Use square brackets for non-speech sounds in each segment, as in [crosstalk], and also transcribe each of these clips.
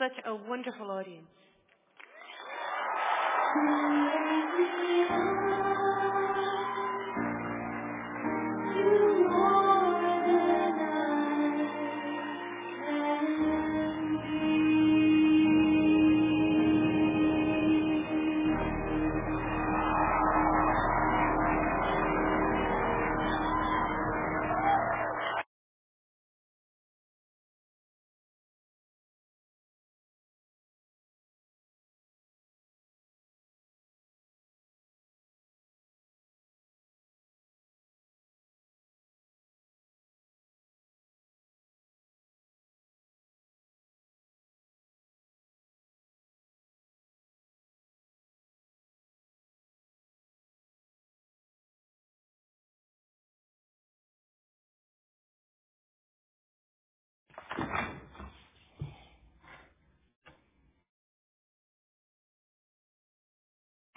such a wonderful audience.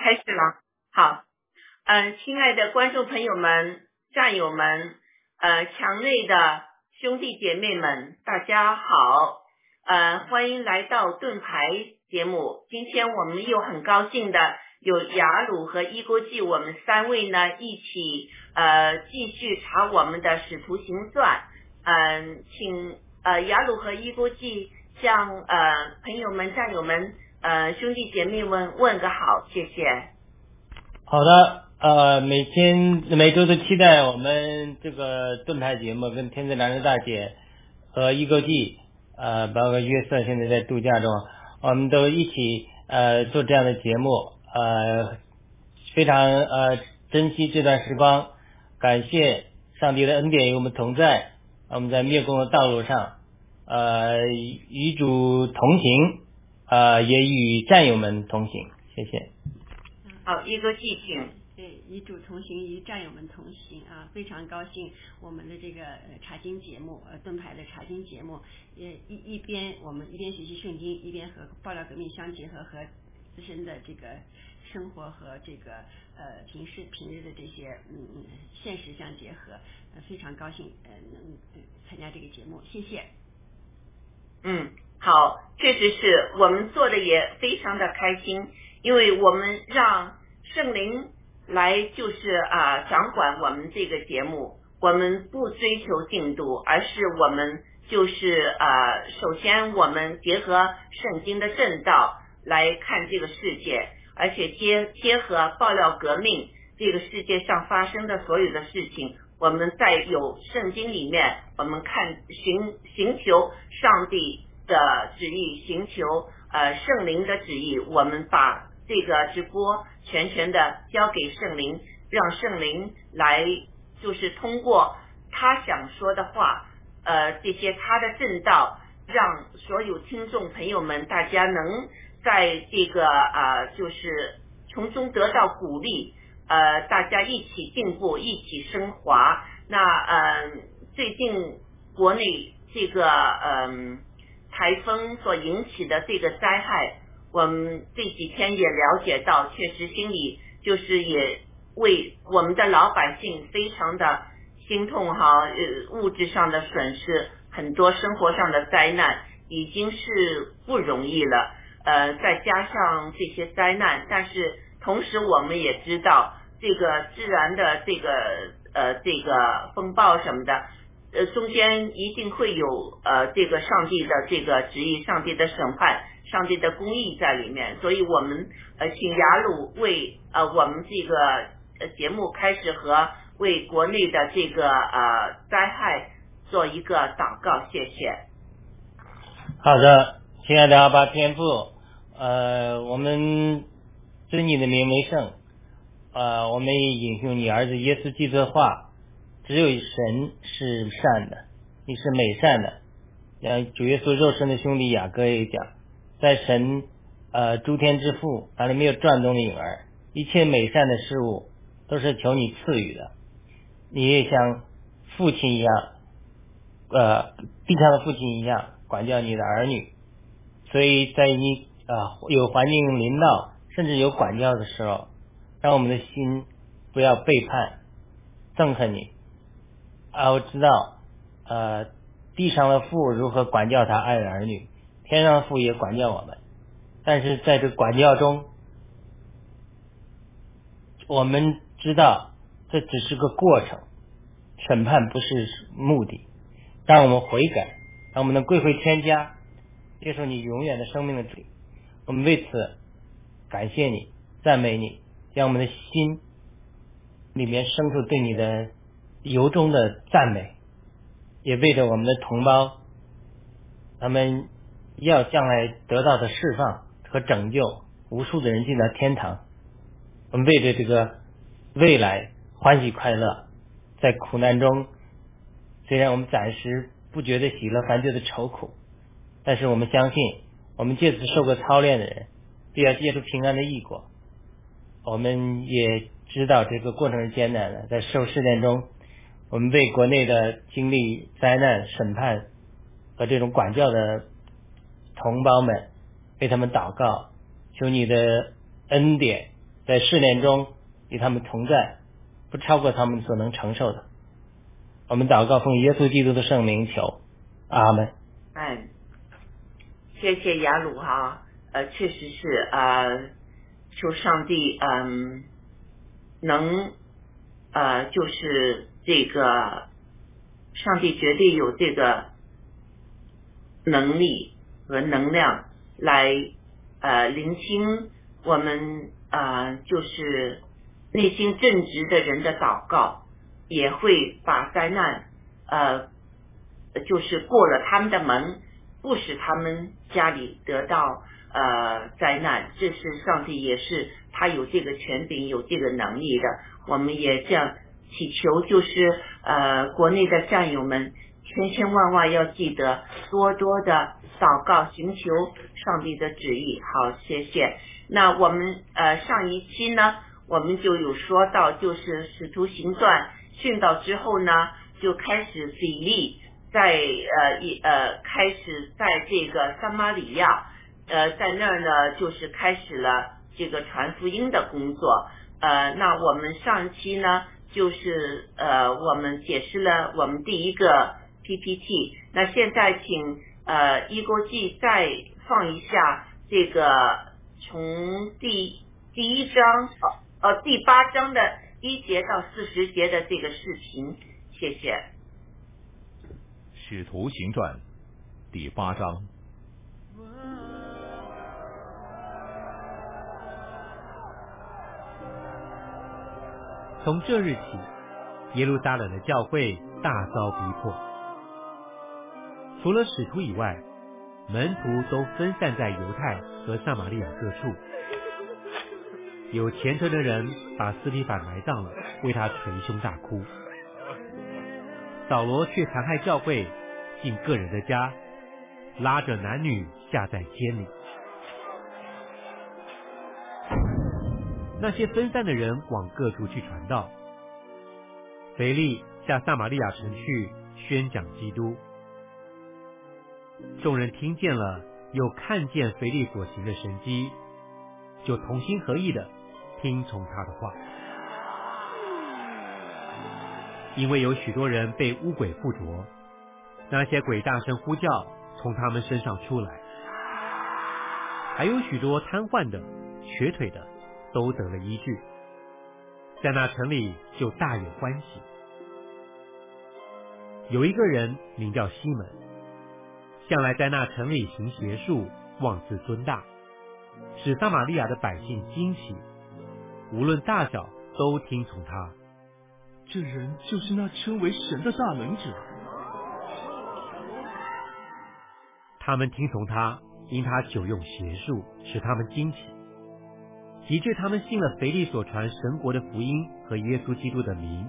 开始了好。嗯亲爱的观众朋友们战友们呃墙内的兄弟姐妹们大家好。呃欢迎来到盾牌节目。今天我们又很高兴的有雅鲁和伊国际我们三位呢一起呃继续查我们的使徒行传。嗯请呃雅鲁和伊国际向呃朋友们战友们呃，兄弟姐妹们问个好，谢谢。好的，呃，每天每周都期待我们这个盾牌节目跟天之蓝的大姐和易购记，呃，包括约瑟现在在度假中，我们都一起呃做这样的节目，呃，非常呃珍惜这段时光。感谢上帝的恩典与我们同在，我们在灭共的道路上，呃，与主同行。呃，也与战友们同行，谢谢。好，一个继续，对，与主同行，与战友们同行啊，非常高兴，我们的这个查经节目，呃，盾牌的查经节目，也一一边我们一边学习圣经，一边和爆料革命相结合，和自身的这个生活和这个呃平时平日的这些嗯现实相结合，非常高兴呃能参加这个节目，谢谢。嗯。好确实是我们做的也非常的开心因为我们让圣灵来就是啊掌管我们这个节目我们不追求进度而是我们就是呃首先我们结合圣经的正道来看这个世界而且结结合爆料革命这个世界上发生的所有的事情我们在有圣经里面我们看寻寻求上帝的旨意寻求呃圣灵的旨意我们把这个直播全权的交给圣灵让圣灵来就是通过他想说的话呃这些他的正道让所有听众朋友们大家能在这个呃就是从中得到鼓励呃大家一起进步一起升华。那嗯最近国内这个嗯台风所引起的这个灾害我们这几天也了解到确实心里就是也为我们的老百姓非常的心痛哈呃物质上的损失很多生活上的灾难已经是不容易了。呃再加上这些灾难但是同时我们也知道这个自然的这个呃这个风暴什么的呃中间一定会有呃这个上帝的这个旨意上帝的审判上帝的公义在里面。所以我们呃请雅鲁为呃我们这个呃节目开始和为国内的这个呃灾害做一个祷告谢谢。好的亲爱的阿巴天父呃我们尊你的名为圣呃我们引用你儿子耶稣基督的话只有神是善的，你是美善的。然后主耶稣肉身的兄弟雅各也讲，在神呃诸天之父哪里没有转动的影儿，一切美善的事物都是求你赐予的。你也像父亲一样，呃，地上的父亲一样管教你的儿女。所以在你啊、呃、有环境领导，甚至有管教的时候，让我们的心不要背叛、憎恨你，啊，我知道，呃，地上的父如何管教他爱的儿女，天上的父也管教我们。但是在这管教中，我们知道这只是个过程，审判不是目的。让我们悔改，让我们能归回天家，接受你永远的生命的主。我们为此感谢你，赞美你，让我们的心里面生出对你的。由衷的赞美，也为着我们的同胞，他们要将来得到的释放。和拯救无数的人进到天堂，我们为着这个未来欢喜快乐，在苦难中，虽然我们暂时不觉得喜乐，反觉得愁苦，但是我们相信，我们借此受过操练的人，必要结出平安的异果。我们也知道这个过程是艰难的，在受试炼中，我们为国内的经历灾难、审判和这种管教的同胞们。为他们祷告，求你的恩典在试炼中与他们同在，不超过他们所能承受的。我们祷告奉耶稣基督的圣名求，阿门。哎，谢谢雅鲁哈，呃，确实是呃，求上帝嗯，能呃，就是这个，上帝绝对有这个能力和能量。来，呃，聆听我们啊，就是内心正直的人的祷告，也会把灾难，呃，就是过了他们的门，不使他们家里得到呃灾难。这是上帝，也是他有这个权柄，有这个能力的。我们也这样祈求，就是呃，国内的战友们。千千万万要记得多多的祷告，寻求上帝的旨意。好，谢谢。那我们呃上一期呢，我们就有说到，就是使徒行传训导之后呢，就开始比例在呃一呃开始在这个撒玛利亚呃在那儿呢，就是开始了这个传福音的工作。呃，那我们上一期呢，就是呃我们解释了我们第一个。PPT，那现在请呃一国际再放一下这个从第第一章呃呃第八章的一节到四十节的这个视频，谢谢。使徒行传第八章，从这日起，耶路撒冷的教会大遭逼迫。除了使徒以外，门徒都分散在犹太和撒玛利亚各处。有虔诚的人把斯提法埋葬了，为他捶胸大哭。扫罗却残害教会，进个人的家，拉着男女下在监里。那些分散的人往各处去传道。腓力下撒玛利亚城去宣讲基督。众人听见了，又看见腓力所行的神迹，就同心合意的听从他的话。因为有许多人被污鬼附着，那些鬼大声呼叫，从他们身上出来；还有许多瘫痪的、瘸腿的，都得了医治。在那城里就大有欢喜。有一个人名叫西门。向来在那城里行邪术，妄自尊大，使撒玛利亚的百姓惊奇，无论大小都听从他。这人就是那称为神的大能者。他们听从他，因他久用邪术，使他们惊奇。的确他们信了腓力所传神国的福音和耶稣基督的名，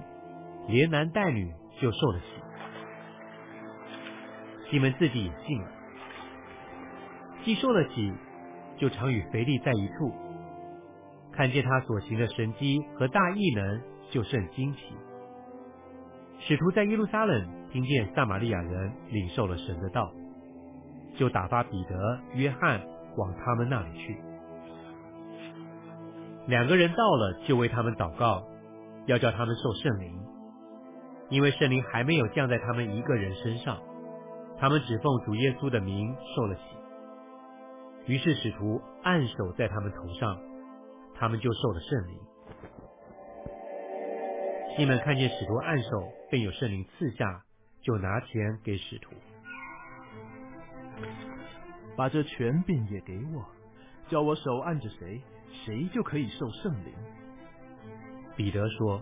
连男带女就受了洗。西门自己也信了，既受了洗，就常与腓力在一处，看见他所行的神迹和大异能，就甚惊奇。使徒在耶路撒冷听见撒玛利亚人领受了神的道，就打发彼得、约翰往他们那里去。两个人到了，就为他们祷告，要叫他们受圣灵，因为圣灵还没有降在他们一个人身上。他们只奉主耶稣的名受了洗。于是使徒按手在他们头上，他们就受了圣灵。西门看见使徒按手，便有圣灵赐下，就拿钱给使徒，把这权柄也给我，叫我手按着谁，谁就可以受圣灵。彼得说：“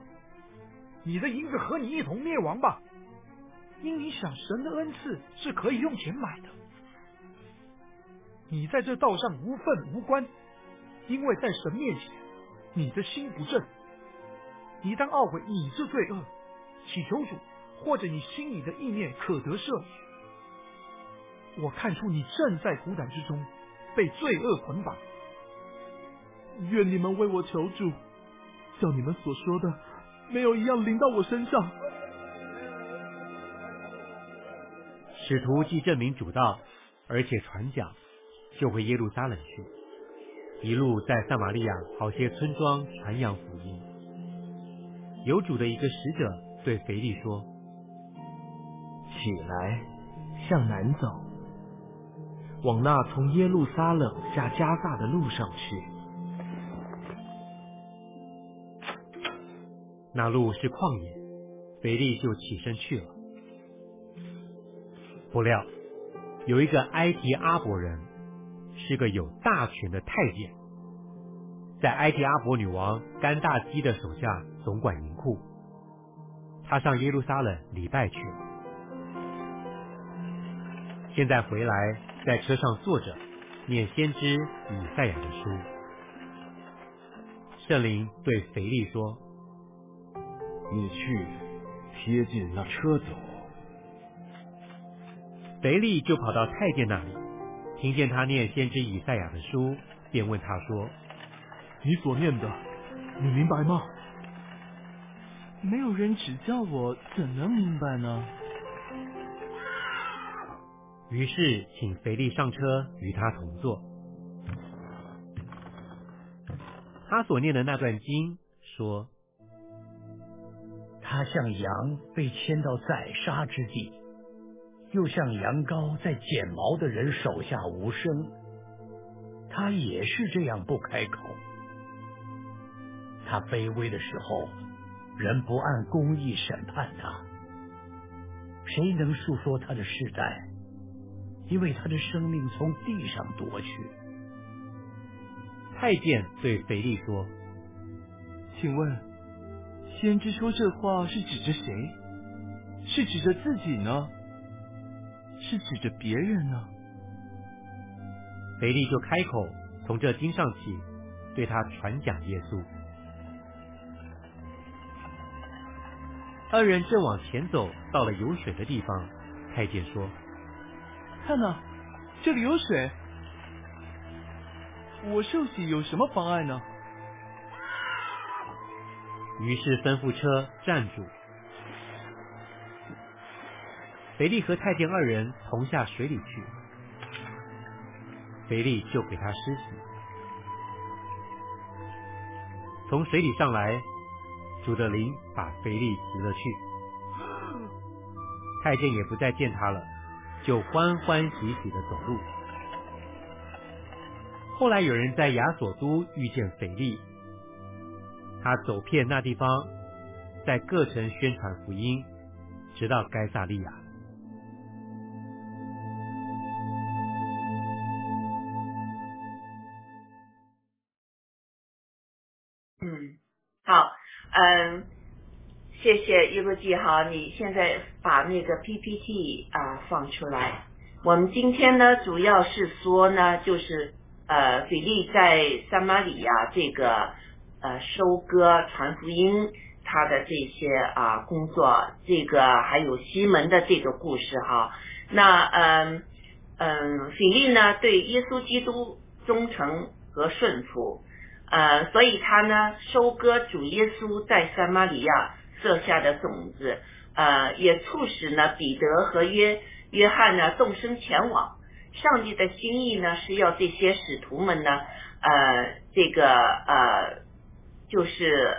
你的银子和你一同灭亡吧，因你想神的恩赐是可以用钱买的。你在这道上无份无关，因为在神面前你的心不正。你当懊悔你这罪恶，祈求主，或者你心里的意念可得赦免。我看出你正在苦胆之中，被罪恶捆绑。愿你们为我求主。”像你们所说的，没有一样临到我身上。使徒既证明主道，而且传讲，就回耶路撒冷去，一路在撒玛利亚好些村庄传扬福音。有主的一个使者对腓力说：“起来，向南走，往那从耶路撒冷下加萨的路上去。”那路是旷野，腓力就起身去了。不料有一个埃及阿伯人，是个有大权的太监，在埃及阿伯女王甘大基的手下总管银库。他上耶路撒冷礼拜去了，现在回来在车上坐着，念先知以赛亚的书。圣灵对腓力说。你去贴近那车走。腓力就跑到太监那里，听见他念先知以赛亚的书，便问他说：“你所念的，你明白吗？”没有人指教我，怎能明白呢？于是请肥力上车与他同坐。他所念的那段经说。他像羊被牵到宰杀之地，又像羊羔在剪毛的人手下无声。他也是这样不开口。他卑微的时候，人不按公义审判他。谁能诉说他的世代？因为他的生命从地上夺去。太监对腓力说：“请问。”先知说这话是指着谁？是指着自己呢？是指着别人呢？腓力就开口，从这经上起，对他传讲耶稣。二人正往前走，到了有水的地方，太监说：“看呐，这里有水，我受洗有什么妨碍呢？”于是吩咐车站住，肥力和太监二人同下水里去，肥力就给他施洗，从水里上来，主的灵把肥力提了去，太监也不再见他了，就欢欢喜喜的走路。后来有人在亚索都遇见腓力。他走遍那地方，在各城宣传福音，直到该萨利亚。记号，你现在把那个 PPT 啊放出来。我们今天呢，主要是说呢，就是呃，比利在撒马里亚这个。呃，收割传福音，他的这些啊工作，这个还有西门的这个故事哈。那嗯嗯，腓力呢对耶稣基督忠诚和顺服，呃，所以他呢收割主耶稣在撒玛利亚设下的种子，呃，也促使呢彼得和约约翰呢动身前往。上帝的心意呢是要这些使徒们呢，呃，这个呃。就是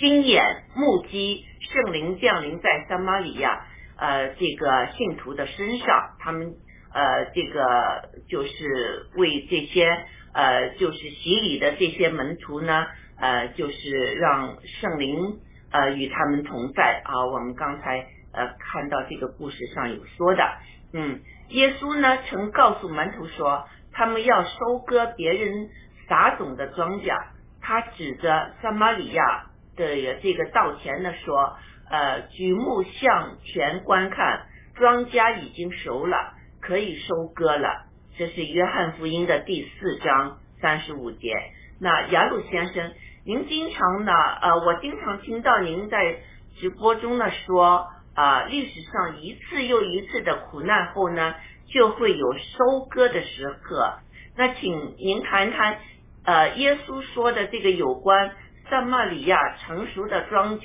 心眼目击圣灵降临在撒玛利亚，呃这个信徒的身上，他们呃这个就是为这些呃就是洗礼的这些门徒呢，呃就是让圣灵呃与他们同在啊。我们刚才呃看到这个故事上有说的，嗯，耶稣呢曾告诉门徒说，他们要收割别人撒种的庄稼，他指着撒玛利亚的这个稻田呢说。呃，举目向前观看，庄稼已经熟了，可以收割了。这是约翰福音的第四章三十五节。那雅鲁先生，您经常呢？呃，我经常听到您在直播中呢说，啊，历史上一次又一次的苦难后呢，就会有收割的时刻。那请您谈谈，呃，耶稣说的这个有关撒玛利亚成熟的庄稼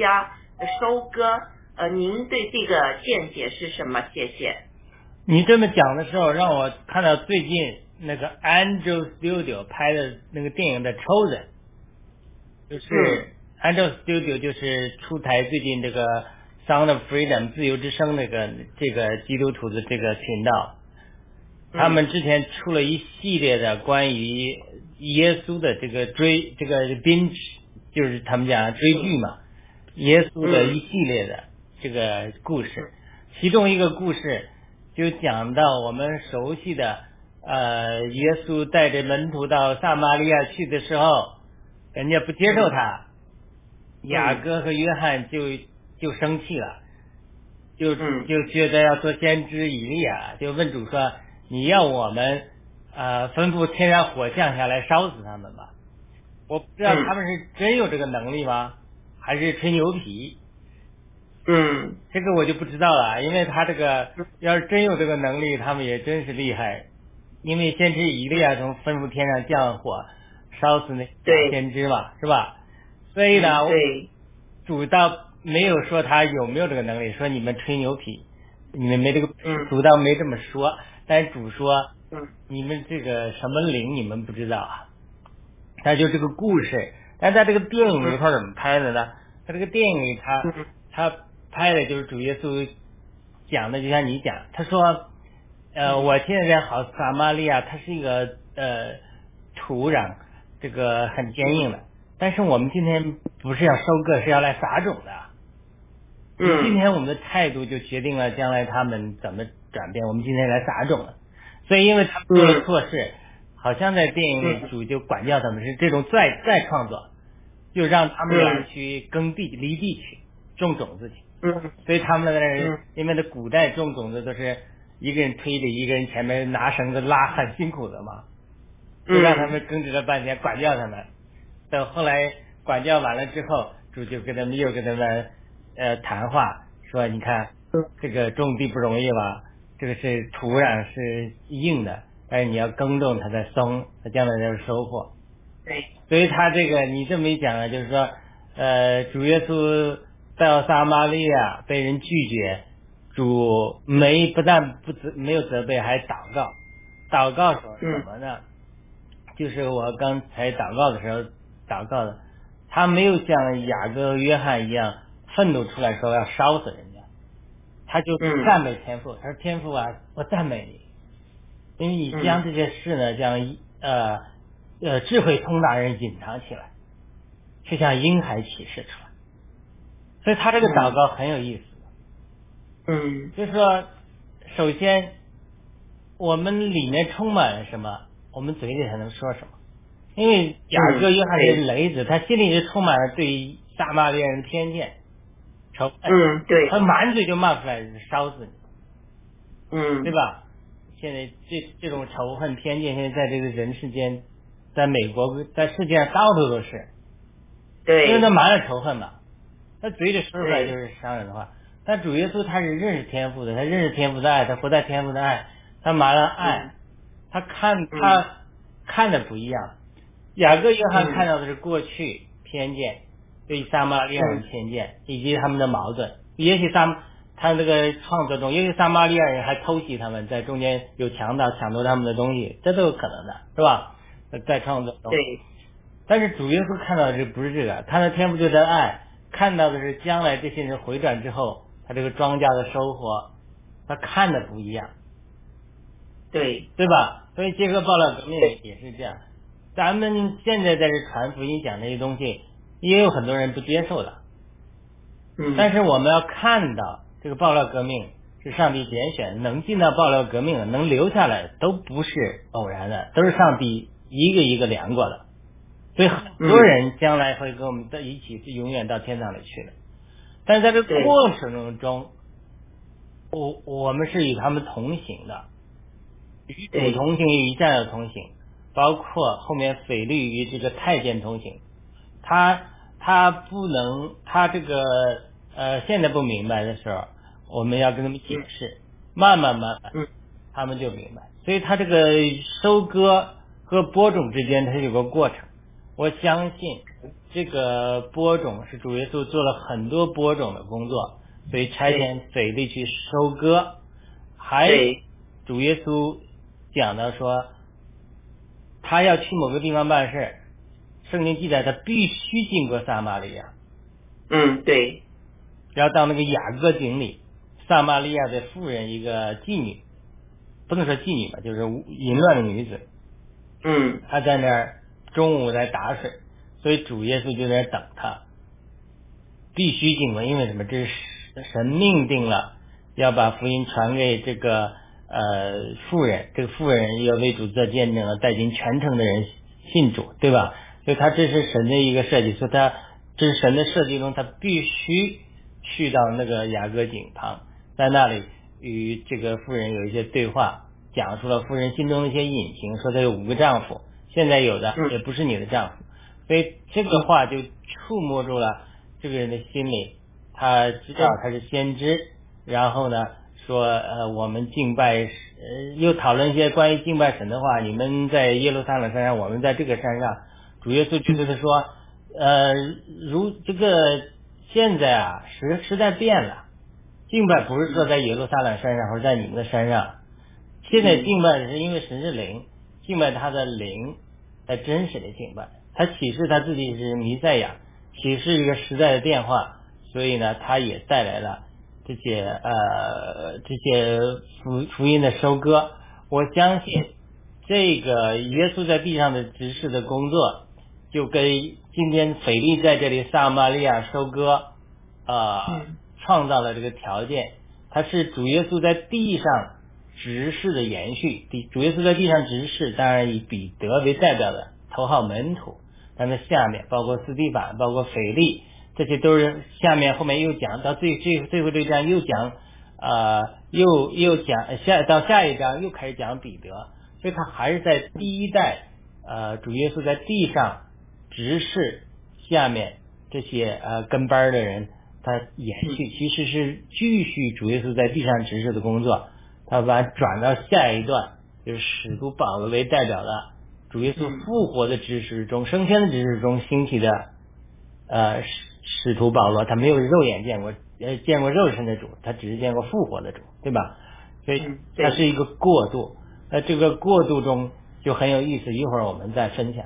的。收割，呃，您对这个见解是什么？谢谢。你这么讲的时候，让我看到最近那个 Angel Studio 拍的那个电影的《Chosen》，就是 Angel Studio 就是出台最近这个 Sound of Freedom 自由之声那个这个基督徒的这个频道，他们之前出了一系列的关于耶稣的这个追这个 binge，就是他们讲追剧嘛。耶稣的一系列的这个故事，其中一个故事就讲到我们熟悉的，呃，耶稣带着门徒到撒玛利亚去的时候，人家不接受他，雅各和约翰就就生气了，就就觉得要做先知以利亚，就问主说：“你要我们呃吩咐天上火降下来烧死他们吧？”我不知道他们是真有这个能力吗？还是吹牛皮，嗯，这个我就不知道了，因为他这个要是真有这个能力，他们也真是厉害。因为先知以利亚从吩咐天上降火烧死那先知嘛，是吧？所以呢，主倒没有说他有没有这个能力，说你们吹牛皮，你们没这个，主倒没这么说。但是主说，你们这个什么灵你们不知道啊？那就这个故事。但在这个电影里头怎么拍的呢？他这个电影里，他他拍的就是主耶稣讲的，就像你讲，他说，呃，我现在在好撒玛利亚，它是一个呃土壤，这个很坚硬的。但是我们今天不是要收割，是要来撒种的。嗯。今天我们的态度就决定了将来他们怎么转变。我们今天来撒种了，所以因为他们做了错事。好像在电影里主就管教他们是这种再再创作，就让他们俩去耕地犁地去种种子去。嗯。所以他们那个因为那古代种种子都是一个人推着，一个人前面拿绳子拉，很辛苦的嘛。就让他们耕织了半天，管教他们。等后来管教完了之后，主就跟他们又跟他们呃谈话，说你看这个种地不容易吧？这个是土壤是硬的。但是你要耕种，它才松，它将来才有收获。对，所以他这个你这么一讲啊，就是说，呃，主耶稣到撒玛利亚被人拒绝，主没不但不责没有责备，还祷告，祷告说什么呢？就是我刚才祷告的时候祷告的，他没有像雅各、约翰一样愤怒出来说要烧死人家，他就赞美天父，他说天父啊，我赞美你。因为你将这些事呢，将呃呃智慧通达人隐藏起来，却向婴孩启示出来，所以他这个祷告很有意思。嗯，就是说，首先我们里面充满了什么，我们嘴里才能说什么。因为雅各约翰是雷子，他心里就充满了对撒玛利亚人偏见、仇恨。嗯，对。他满嘴就骂出来烧死你。嗯，对吧？现在这这种仇恨偏见，现在在这个人世间，在美国，在世界上到处都是。对。因为他满了仇恨嘛，他嘴里说出来就是伤人的话。但主耶稣他是认识天赋的，他认识天赋的爱，他活在天赋的爱，他满了爱，他看他看的不一样。雅各约翰看到的是过去偏见，对撒玛利亚人偏见以及他们的矛盾。也许撒。他这个创作中，也许撒玛利亚人还偷袭他们，在中间有强盗抢夺他们的东西，这都有可能的，是吧？在创作中，对。但是主耶稣看到的是不是这个？他的天赋就在爱，看到的是将来这些人回转之后他这个庄稼的收获，他看的不一样，对对吧？所以结合爆料革命也是这样。咱们现在在这传福音讲这些东西，也有很多人不接受的。嗯，但是我们要看到这个爆料革命是上帝拣选，能进到爆料革命的，能留下来，都不是偶然的，都是上帝一个一个量过的。所以很多人将来会跟我们在一起，是永远到天堂里去的。但是在这个过程中，我我们是与他们同行的，与主同行，与战友同行，包括后面腓力与这个太监同行。他他不能，他这个呃现在不明白的时候，我们要跟他们解释，慢慢慢慢，他们就明白。所以他这个收割和播种之间，它有个过程。我相信这个播种是主耶稣做了很多播种的工作，所以差遣腓力去收割。还主耶稣讲到说，他要去某个地方办事，圣经记载他必须经过撒玛利亚。嗯，对。要到那个雅各井里，撒玛利亚的妇人一个妓女，不能说妓女吧，就是淫乱的女子。嗯。她在那儿。中午在打水，所以主耶稣就在等他，必须经过，因为什么？这是神命定了，要把福音传给这个呃妇人，这个妇人要为主做见证了，带进全城的人信主，对吧？所以他这是神的一个设计，所以他这是神的设计中，他必须去到那个雅各井旁，在那里与这个妇人有一些对话，讲述了妇人心中的一些隐情，说她有五个丈夫。现在有的也不是你的丈夫，所以这个话就触摸住了这个人的心理。他知道他是先知，然后呢说呃我们敬拜呃又讨论一些关于敬拜神的话。你们在耶路撒冷山上，我们在这个山上。主耶稣就是说呃如这个现在啊时时代变了，敬拜不是说在耶路撒冷山上或者在你们的山上，现在敬拜是因为神是灵，敬拜他的灵。才真实的敬拜，他启示他自己是弥赛亚，启示一个时代的变化，所以呢，他也带来了这些呃这些福福音的收割。我相信这个耶稣在地上的执事的工作，就跟今天腓力在这里撒玛利亚收割啊创造了这个条件。它是主耶稣在地上。执事的延续，第主耶稣在地上执事，当然以彼得为代表的头号门徒，但在下面包括斯蒂凡，包括腓力，这些都是下面后面又讲到最最最后这一章又讲呃又又讲下到下一章又开始讲彼得，所以他还是在第一代呃主耶稣在地上执事下面这些呃跟班的人，他延续其实是继续主耶稣在地上执事的工作。他把转到下一段，就是使徒保罗为代表的主耶稣复活的知识中、升天的知识中兴起的呃使使徒保罗，他没有肉眼见过呃见过肉身的主，他只是见过复活的主，对吧？所以它是一个过渡，那这个过渡中就很有意思，一会儿我们再分享。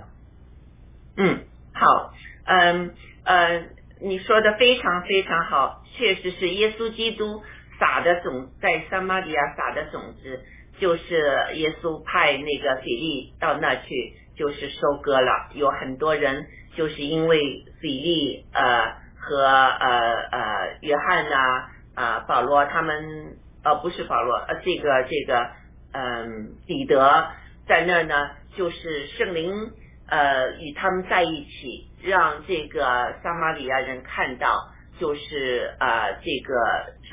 嗯，好，嗯呃，你说的非常非常好，确实是耶稣基督。撒的种在撒玛利亚撒的种子，就是耶稣派那个腓力到那去，就是收割了。有很多人就是因为腓力呃和呃呃约翰呐啊保罗他们呃不是保罗呃这个这个嗯彼得在那儿呢，就是圣灵呃与他们在一起，让这个撒玛利亚人看到。就是啊，这个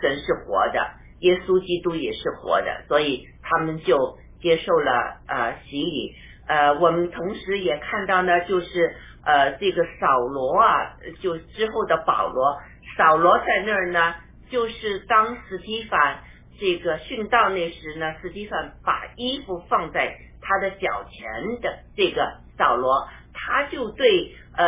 神是活的，耶稣基督也是活的，所以他们就接受了呃洗礼。呃，我们同时也看到呢，就是呃这个扫罗啊，就之后的保罗，扫罗在那儿呢，就是当斯提凡这个殉道那时呢，斯提凡把衣服放在他的脚前的这个扫罗。他就对呃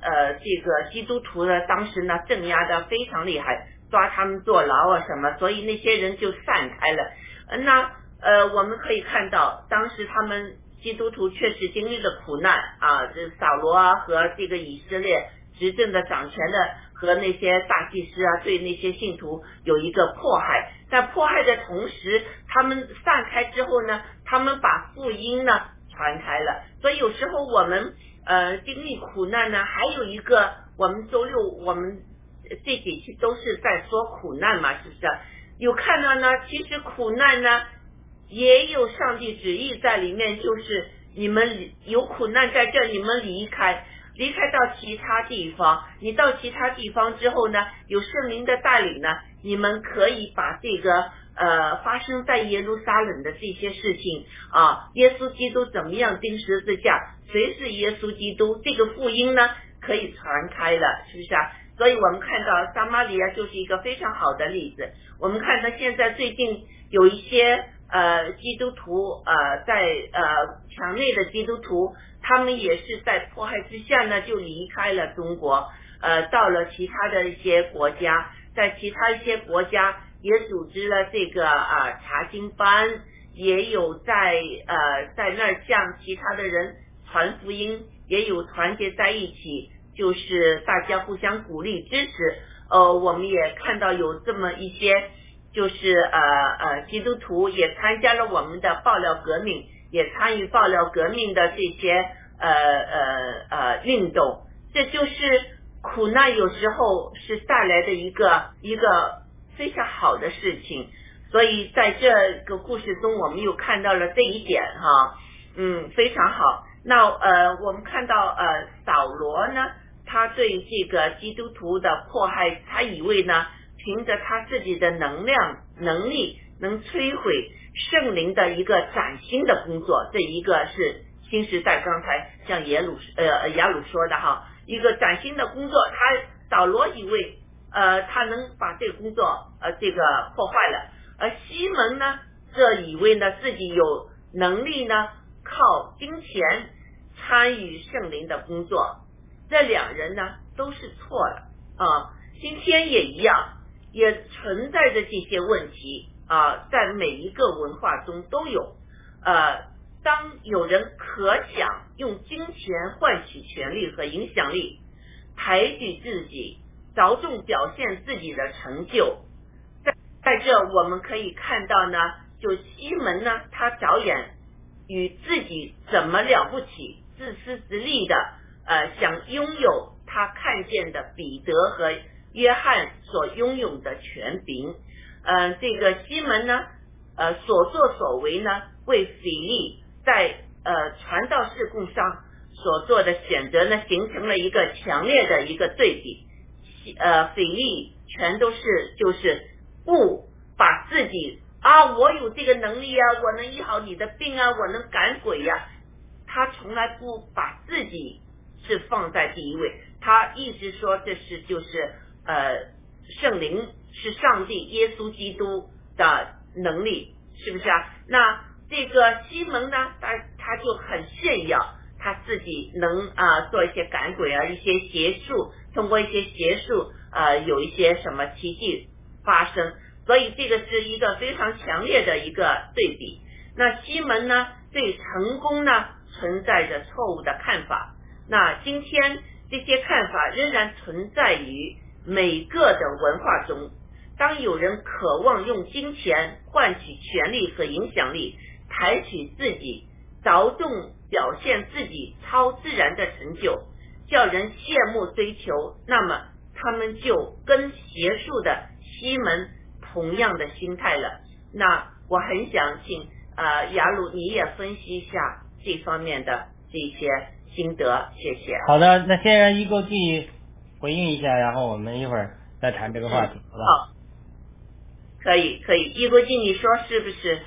呃这个基督徒呢，当时呢镇压的非常厉害，抓他们坐牢啊什么，所以那些人就散开了。那呃我们可以看到，当时他们基督徒确实经历了苦难啊，这扫罗啊和这个以色列执政的掌权的和那些大祭司啊，对那些信徒有一个迫害。在迫害的同时，他们散开之后呢，他们把福音呢传开了。所以有时候我们呃经历苦难呢，还有一个我们周六我们这几期都是在说苦难嘛，是不是？有看到呢？其实苦难呢也有上帝旨意在里面，就是你们有苦难在这，你们离开。离开到其他地方，你到其他地方之后呢，有圣灵的带领呢，你们可以把这个呃发生在耶路撒冷的这些事情啊，耶稣基督怎么样钉十字架，谁是耶稣基督，这个福音呢可以传开了，是不是啊？所以我们看到撒玛利亚就是一个非常好的例子。我们看到现在最近有一些呃基督徒呃在呃墙内的基督徒。他们也是在迫害之下呢，就离开了中国，呃，到了其他的一些国家，在其他一些国家也组织了这个啊查经班，也有在呃在那儿向其他的人传福音，也有团结在一起，就是大家互相鼓励支持。呃，我们也看到有这么一些，就是呃呃基督徒也参加了我们的爆料革命。也参与爆料革命的这些呃呃呃运动，这就是苦难有时候是带来的一个一个非常好的事情。所以在这个故事中，我们又看到了这一点哈，嗯，非常好。那呃，我们看到呃，扫罗呢，他对这个基督徒的迫害，他以为呢，凭着他自己的能量能力能摧毁。圣灵的一个崭新的工作，这一个是新时代。刚才像耶鲁呃雅鲁说的哈，一个崭新的工作，他扫罗以为呃他能把这个工作呃这个破坏了，而西门呢这以为呢自己有能力呢靠金钱参与圣灵的工作，这两人呢都是错了啊。今天也一样，也存在着这些问题。啊，在每一个文化中都有，呃，当有人可想用金钱换取权力和影响力，抬举自己，着重表现自己的成就，在在这我们可以看到呢，就西门呢，他着眼与自己怎么了不起，自私自利的，呃，想拥有他看见的彼得和约翰所拥有的权柄。嗯，这个西门呢，呃，所作所为呢，为腓力在呃传道事工上所做的选择呢，形成了一个强烈的一个对比。西呃，腓力全都是就是不把自己啊，我有这个能力啊，我能医好你的病啊，我能赶鬼呀，他从来不把自己是放在第一位，他一直说这是就是呃圣灵。是上帝耶稣基督的能力，是不是啊？那这个西门呢？他他就很炫耀他自己能啊做一些赶鬼啊，一些邪术，通过一些邪术呃有一些什么奇迹发生，所以这个是一个非常强烈的一个对比。那西门呢，对成功呢存在着错误的看法。那今天这些看法仍然存在于每个的文化中。当有人渴望用金钱换取权力和影响力，抬举自己，着重表现自己超自然的成就，叫人羡慕追求，那么他们就跟邪术的西门同样的心态了。那我很想请呃雅鲁你也分析一下这方面的这些心得，谢谢。好的，那先让一哥记回应一下，然后我们一会儿再谈这个话题，好吧？可以可以，易国静，你说是不是？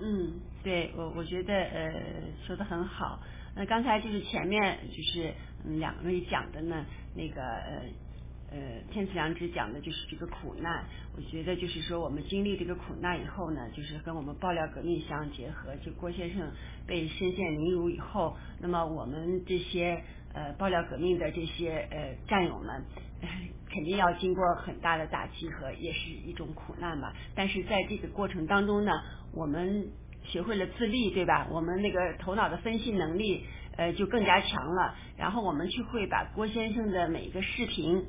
嗯，对我我觉得呃说的很好。那刚才就是前面就是嗯两位讲的呢，那个呃呃天赐良知讲的就是这个苦难。我觉得就是说我们经历这个苦难以后呢，就是跟我们爆料革命相结合。就郭先生被深陷囹圄以后，那么我们这些呃爆料革命的这些呃战友们。肯定要经过很大的打击和也是一种苦难吧，但是在这个过程当中呢，我们学会了自立，对吧？我们那个头脑的分析能力呃就更加强了，然后我们去会把郭先生的每一个视频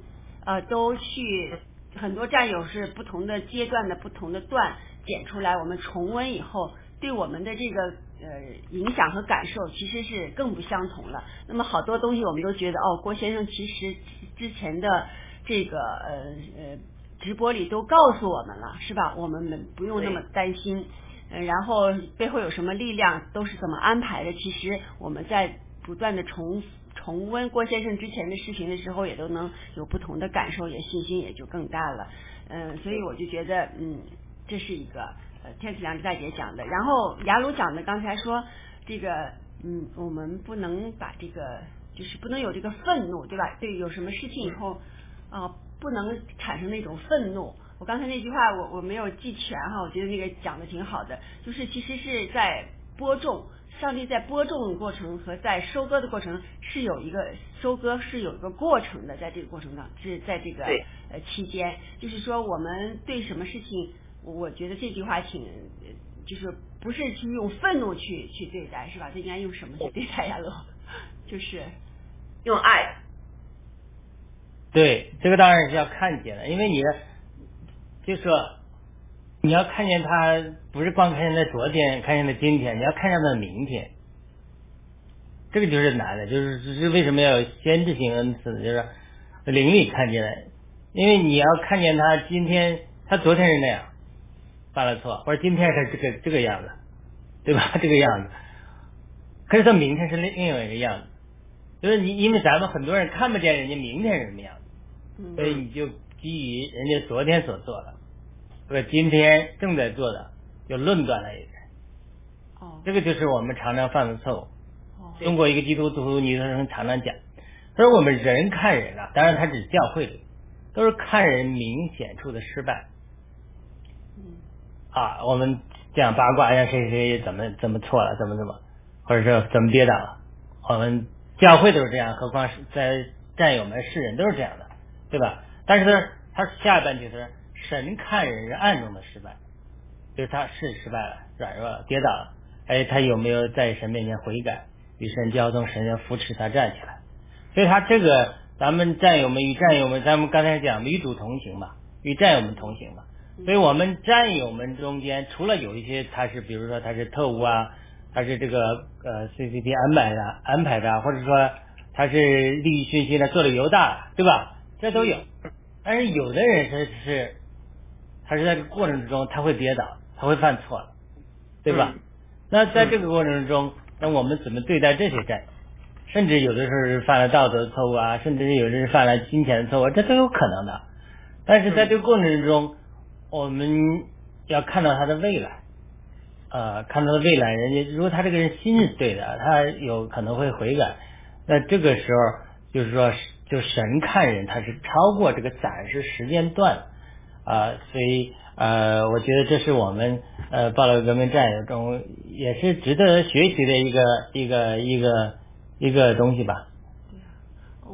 呃都去很多战友是不同的阶段的不同的段剪出来，我们重温以后，对我们的这个呃影响和感受其实是更不相同了。那么好多东西我们都觉得哦，郭先生其实之前的这个呃呃直播里都告诉我们了，是吧？我们不用那么担心。呃，然后背后有什么力量，都是怎么安排的？其实我们在不断的重重温郭先生之前的视频的时候，也都能有不同的感受，也信心也就更大了。嗯，所以我就觉得，嗯，这是一个呃天赐良知大姐讲的。然后雅鲁讲的，刚才说这个，嗯，我们不能把这个，就是不能有这个愤怒，对吧？对，有什么事情以后啊，不能产生那种愤怒。我刚才那句话我我没有记全哈，我觉得那个讲的挺好的，就是其实是在播种，上帝在播种过程和在收割的过程是有一个收割是有一个过程的，在这个过程当是在这个呃期间，就是说我们对什么事情，我觉得这句话挺就是不是去用愤怒去去对待是吧？这应该用什么去对待呀？乐，[laughs] 就是用爱。对，这个当然是要看见的，因为你的。就说你要看见他，不是光看见他昨天，看见他今天，你要看见他明天。这个就是难的，就是是为什么要先知性恩赐呢？就是灵里看见了，因为你要看见他今天，他昨天是那样犯了错，或者今天是这个这个样子，对吧？[laughs] 这个样子，可是他明天是另另外一个样子，就是你因为咱们很多人看不见人家明天是什么样子，所以你就基于人家昨天所做的。和今天正在做的，就论断了一个。哦。这个就是我们常常犯的错误。哦。中国一个基督徒女生常常讲，他说我们人看人啊，当然他指教会里，都是看人明显处的失败。啊，我们讲八卦，让谁谁怎么怎么错了，怎么怎么，或者说怎么跌倒了，我们教会都是这样，何况是在战友们世人都是这样的，对吧？但是，他下半句是。神看人是暗中的失败，就是他是失败了，软弱了，跌倒了，哎，他有没有在神面前悔改，与神交通，神要扶持他站起来。所以他这个，咱们战友们与战友们，咱们刚才讲与主同行嘛，与战友们同行嘛。所以我们战友们中间，除了有一些他是，比如说他是特务啊，他是这个呃 CCP 安排的安排的，或者说他是利益熏心的，做了犹大，对吧？这都有。但是有的人他是。他是在这个过程之中，他会跌倒，他会犯错了，对吧？那在这个过程中，那我们怎么对待这些战友？甚至有的时候是犯了道德错误啊，甚至有的是犯了金钱的错误，这都有可能的。但是在这个过程之中，我们要看到他的未来，呃，看到的未来，人家如果他这个人心是对的，他有可能会悔改。那这个时候就是说，就神看人，他是超过这个暂时时间段。啊，所以呃，我觉得这是我们呃暴乱革命战友中也是值得学习的一个一个一个一个东西吧。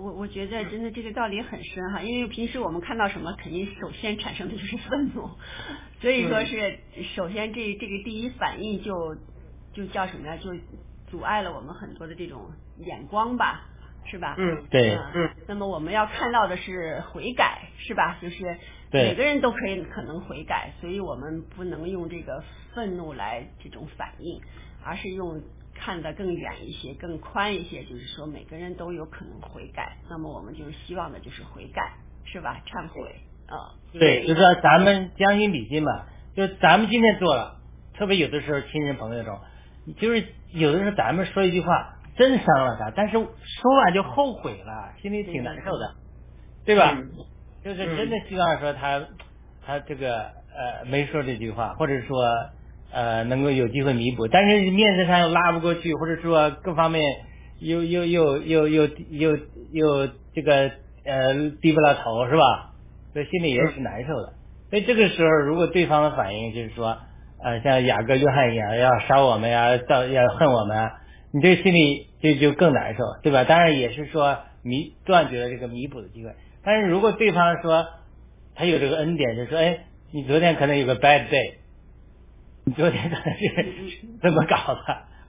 我我觉得真的这个道理很深哈，因为平时我们看到什么，肯定首先产生的就是愤怒，所以说是首先这这个第一反应就就叫什么呀？就阻碍了我们很多的这种眼光吧。是吧？嗯，对，嗯。那么我们要看到的是悔改，是吧？就是每个人都可以可能悔改，所以我们不能用这个愤怒来这种反应，而是用看得更远一些、更宽一些，就是说每个人都有可能悔改。那么我们就是希望的就是悔改，是吧？忏悔，啊。对，就是说咱们将心比心嘛，就咱们今天做了，特别有的时候亲人朋友中，就是有的时候咱们说一句话。真伤了他，但是说完就后悔了，心里挺难受的，对吧？就是真的希望说他他这个呃没说这句话，或者说呃能够有机会弥补，但是面子上又拉不过去，或者说各方面又又又又又又又这个呃低不了头，是吧？所以心里也是难受的。所以这个时候，如果对方的反应就是说呃像雅各约翰一样要杀我们呀，到要恨我们。你这心里就就更难受，对吧？当然也是说弥断绝了这个弥补的机会。但是如果对方说他有这个恩典，就说哎，你昨天可能有个 bad day，你昨天可能是怎么搞的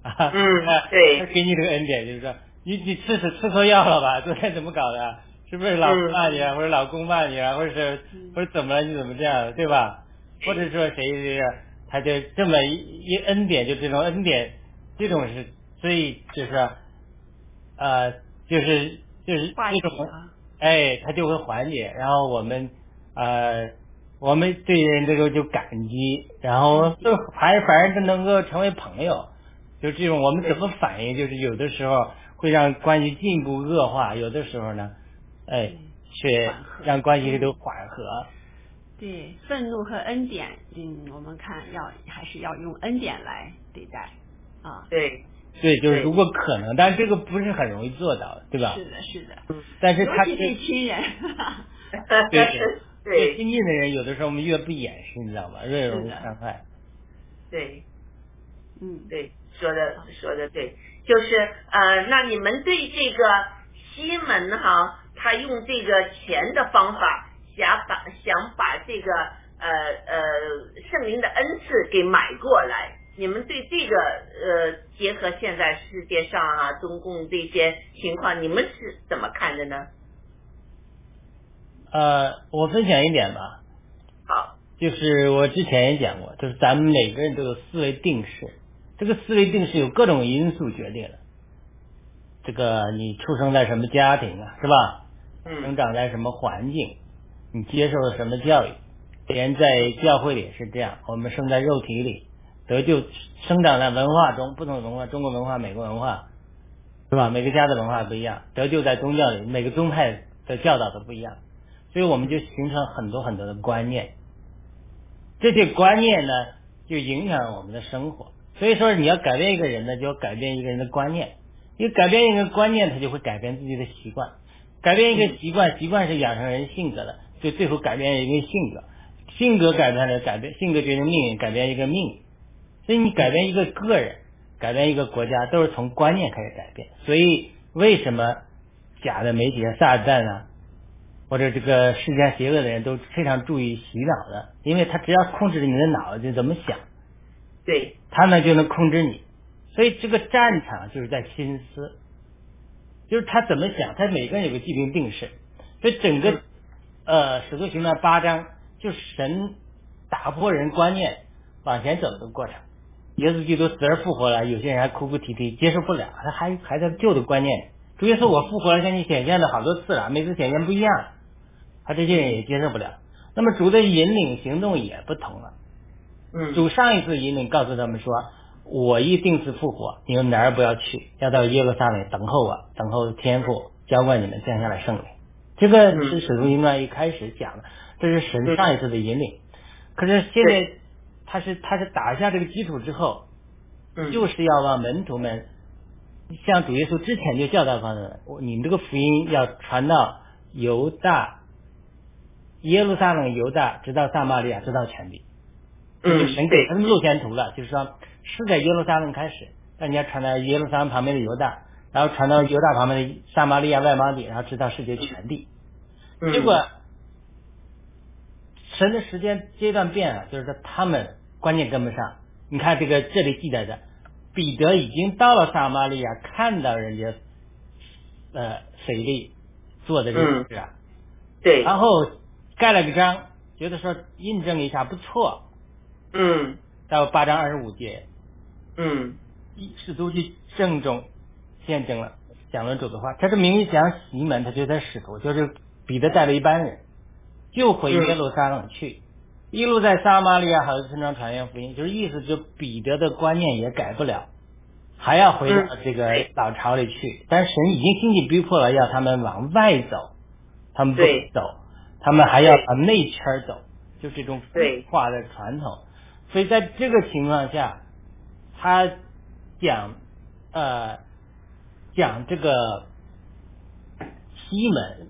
啊？嗯，对，他给你这个恩典，就是说你你吃吃吃错药了吧？昨天怎么搞的？是是不是老婆骂你啊，或者老公骂你啊，或者是或者怎么了你怎么这样，对吧？或者说谁谁他就这么一一恩典，就这种恩典，这种是最就是呃就是就是这种哎，他就会缓解，然后我们呃我们对人这个就感激，然后就还反而都能够成为朋友，就这种我们怎么反应，就是有的时候会让关系进一步恶化，有的时候呢，哎，却让关系都缓和。对，愤怒和恩典，嗯，我们看要还是要用恩典来对待啊。对。对，就是如果可能，但是这个不是很容易做到，对吧？是的，是的。但是他尤其是亲人。对 [laughs] [laughs] 对。越亲近的人，有的时候我们越不掩饰，你知道吗？越容易伤害。对。嗯，对，说的说的对，就是呃，那你们对这个西门哈，他用这个钱的方法，想把想把这个呃呃圣灵的恩赐给买过来。你们对这个呃，结合现在世界上啊，中共这些情况，你们是怎么看的呢？呃，我分享一点吧。好。就是我之前也讲过，就是咱们每个人都有思维定式，这个思维定式有各种因素决定的。这个你出生在什么家庭啊，是吧？嗯。生长在什么环境？你接受了什么教育？连在教会里也是这样，我们生在肉体里。得救生长在文化中，不同的文化，中国文化、美国文化，是吧？每个家的文化不一样。得救在宗教里，每个宗派的教导都不一样，所以我们就形成很多很多的观念。这些观念呢，就影响了我们的生活。所以说，你要改变一个人呢，就要改变一个人的观念。因为改变一个观念，他就会改变自己的习惯。改变一个习惯，习惯是养成人性格的，就最后改变一个性格。性格改变了，改变性格决定命运，改变一个命运。所以你改变一个个人，改变一个国家，都是从观念开始改变。所以为什么假的媒体、撒旦啊，或者这个世间邪恶的人都非常注意洗脑的？因为他只要控制你的脑子怎么想，对，他呢就能控制你。所以这个战场就是在心思，就是他怎么想，他每个人有个既定定式。所以整个呃使徒行传八章，就是神打破人观念往前走的过程。耶稣基督死而复活了，有些人还哭哭啼啼，接受不了，他还还在旧的观念。主耶稣我复活了，向你显现了好多次了，每次显现不一样，他这些人也接受不了。那么主的引领行动也不同了。嗯。主上一次引领告诉他们说：“我一定是复活，你们哪儿不要去，要到耶路撒冷等候我，等候天父浇灌你们降下来圣灵。”这个是使徒行传一开始讲的，这是神上一次的引领。可是现在。他是他是打下这个基础之后，就是要让门徒们像主耶稣之前就教导他们，你们这个福音要传到犹大、耶路撒冷、犹大，直到撒玛利亚，直到全地。嗯，神给他们路线图了，就是说是在耶路撒冷开始，但你要传到耶路撒冷旁边的犹大，然后传到犹大旁边的撒玛利亚外邦地，然后直到世界全地。结果神的时间阶段变了，就是说他们。观念跟不上，你看这个这里记载的，彼得已经到了撒玛利亚，看到人家呃腓力做的这个事啊，对，然后盖了个章，觉得说印证一下不错，嗯，到八章二十五节，嗯，使徒去郑重见证了讲论主的话，他是明讲西门，他就在使徒就是彼得带了一班人就回耶路撒冷去。一路在撒玛利亚好的村庄传扬福音，就是意思就彼得的观念也改不了，还要回到这个老巢里去。但神已经经济逼迫了，要他们往外走，他们不走，他们还要往内圈走，就这种化的传统。所以在这个情况下，他讲呃讲这个西门，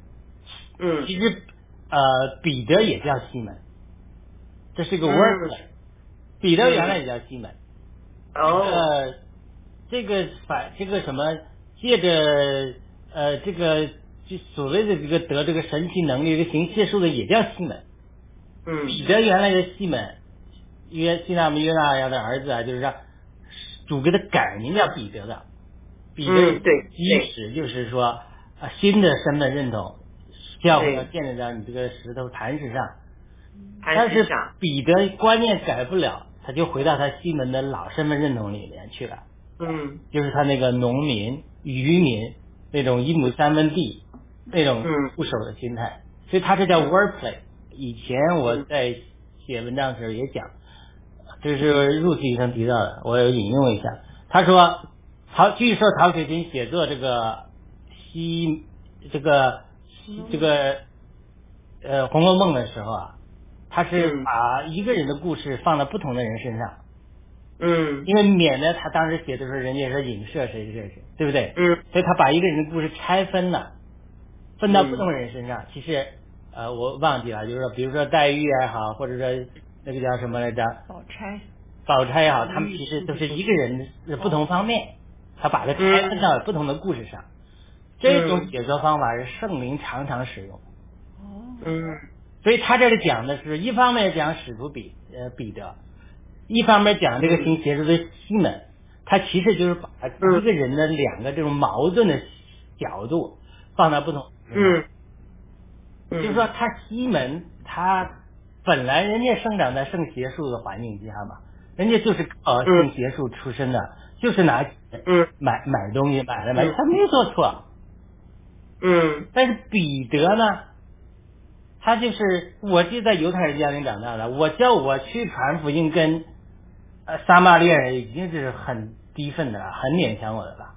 嗯，其实呃彼得也叫西门。这是个 word，彼得原来也叫西门。哦。这个反这个什么，借着呃这个就所谓的这个得这个神奇能力，这个行邪术的也叫西门。嗯。彼得原来的西门，约西纳姆约纳亚的儿子啊，就是说主给他改名叫彼得的。彼得对。基石就是说啊新的身份认同，教会要建立在你这个石头磐石上。但是彼得观念改不了，他就回到他西门的老身份认同里面去了，嗯就是他那个农民、渔民那种一亩三分地那种嗯。固守的心态，所以他这叫 wordplay。以前我在写文章的时候也讲，这是入戏医生提到的，我有引用一下。他说，曹据说曹雪芹写作这个西这个这个呃《红楼梦》的时候啊，他是把一个人的故事放到不同的人身上，嗯。因为免得他当时写的时候人家说影射谁谁谁谁，对不对？嗯。所以他把一个人的故事拆分了，分到不同人身上。其实呃我忘记了，就是说比如说黛玉也好，或者说那个叫什么来着？宝钗。宝钗也好，他们其实都是一个人的不同方面，他把它拆分到不同的故事上。这种写作方法是圣灵常常使用。嗯所以他这里讲的是一方面讲使徒彼呃彼得，一方面讲这个新邪术的西门，他其实就是把一个人的两个这种矛盾的角度放到不同。嗯，就是说他西门他本来人家生长在圣邪术的环境之下嘛，人家就是靠圣邪术出身的，就是拿嗯买买东西买来买，他没做错。嗯但是彼得呢，他就是我就在犹太人家庭长大的，我叫我去传福音跟呃撒玛利亚人已经是很低分的了，很勉强我的了。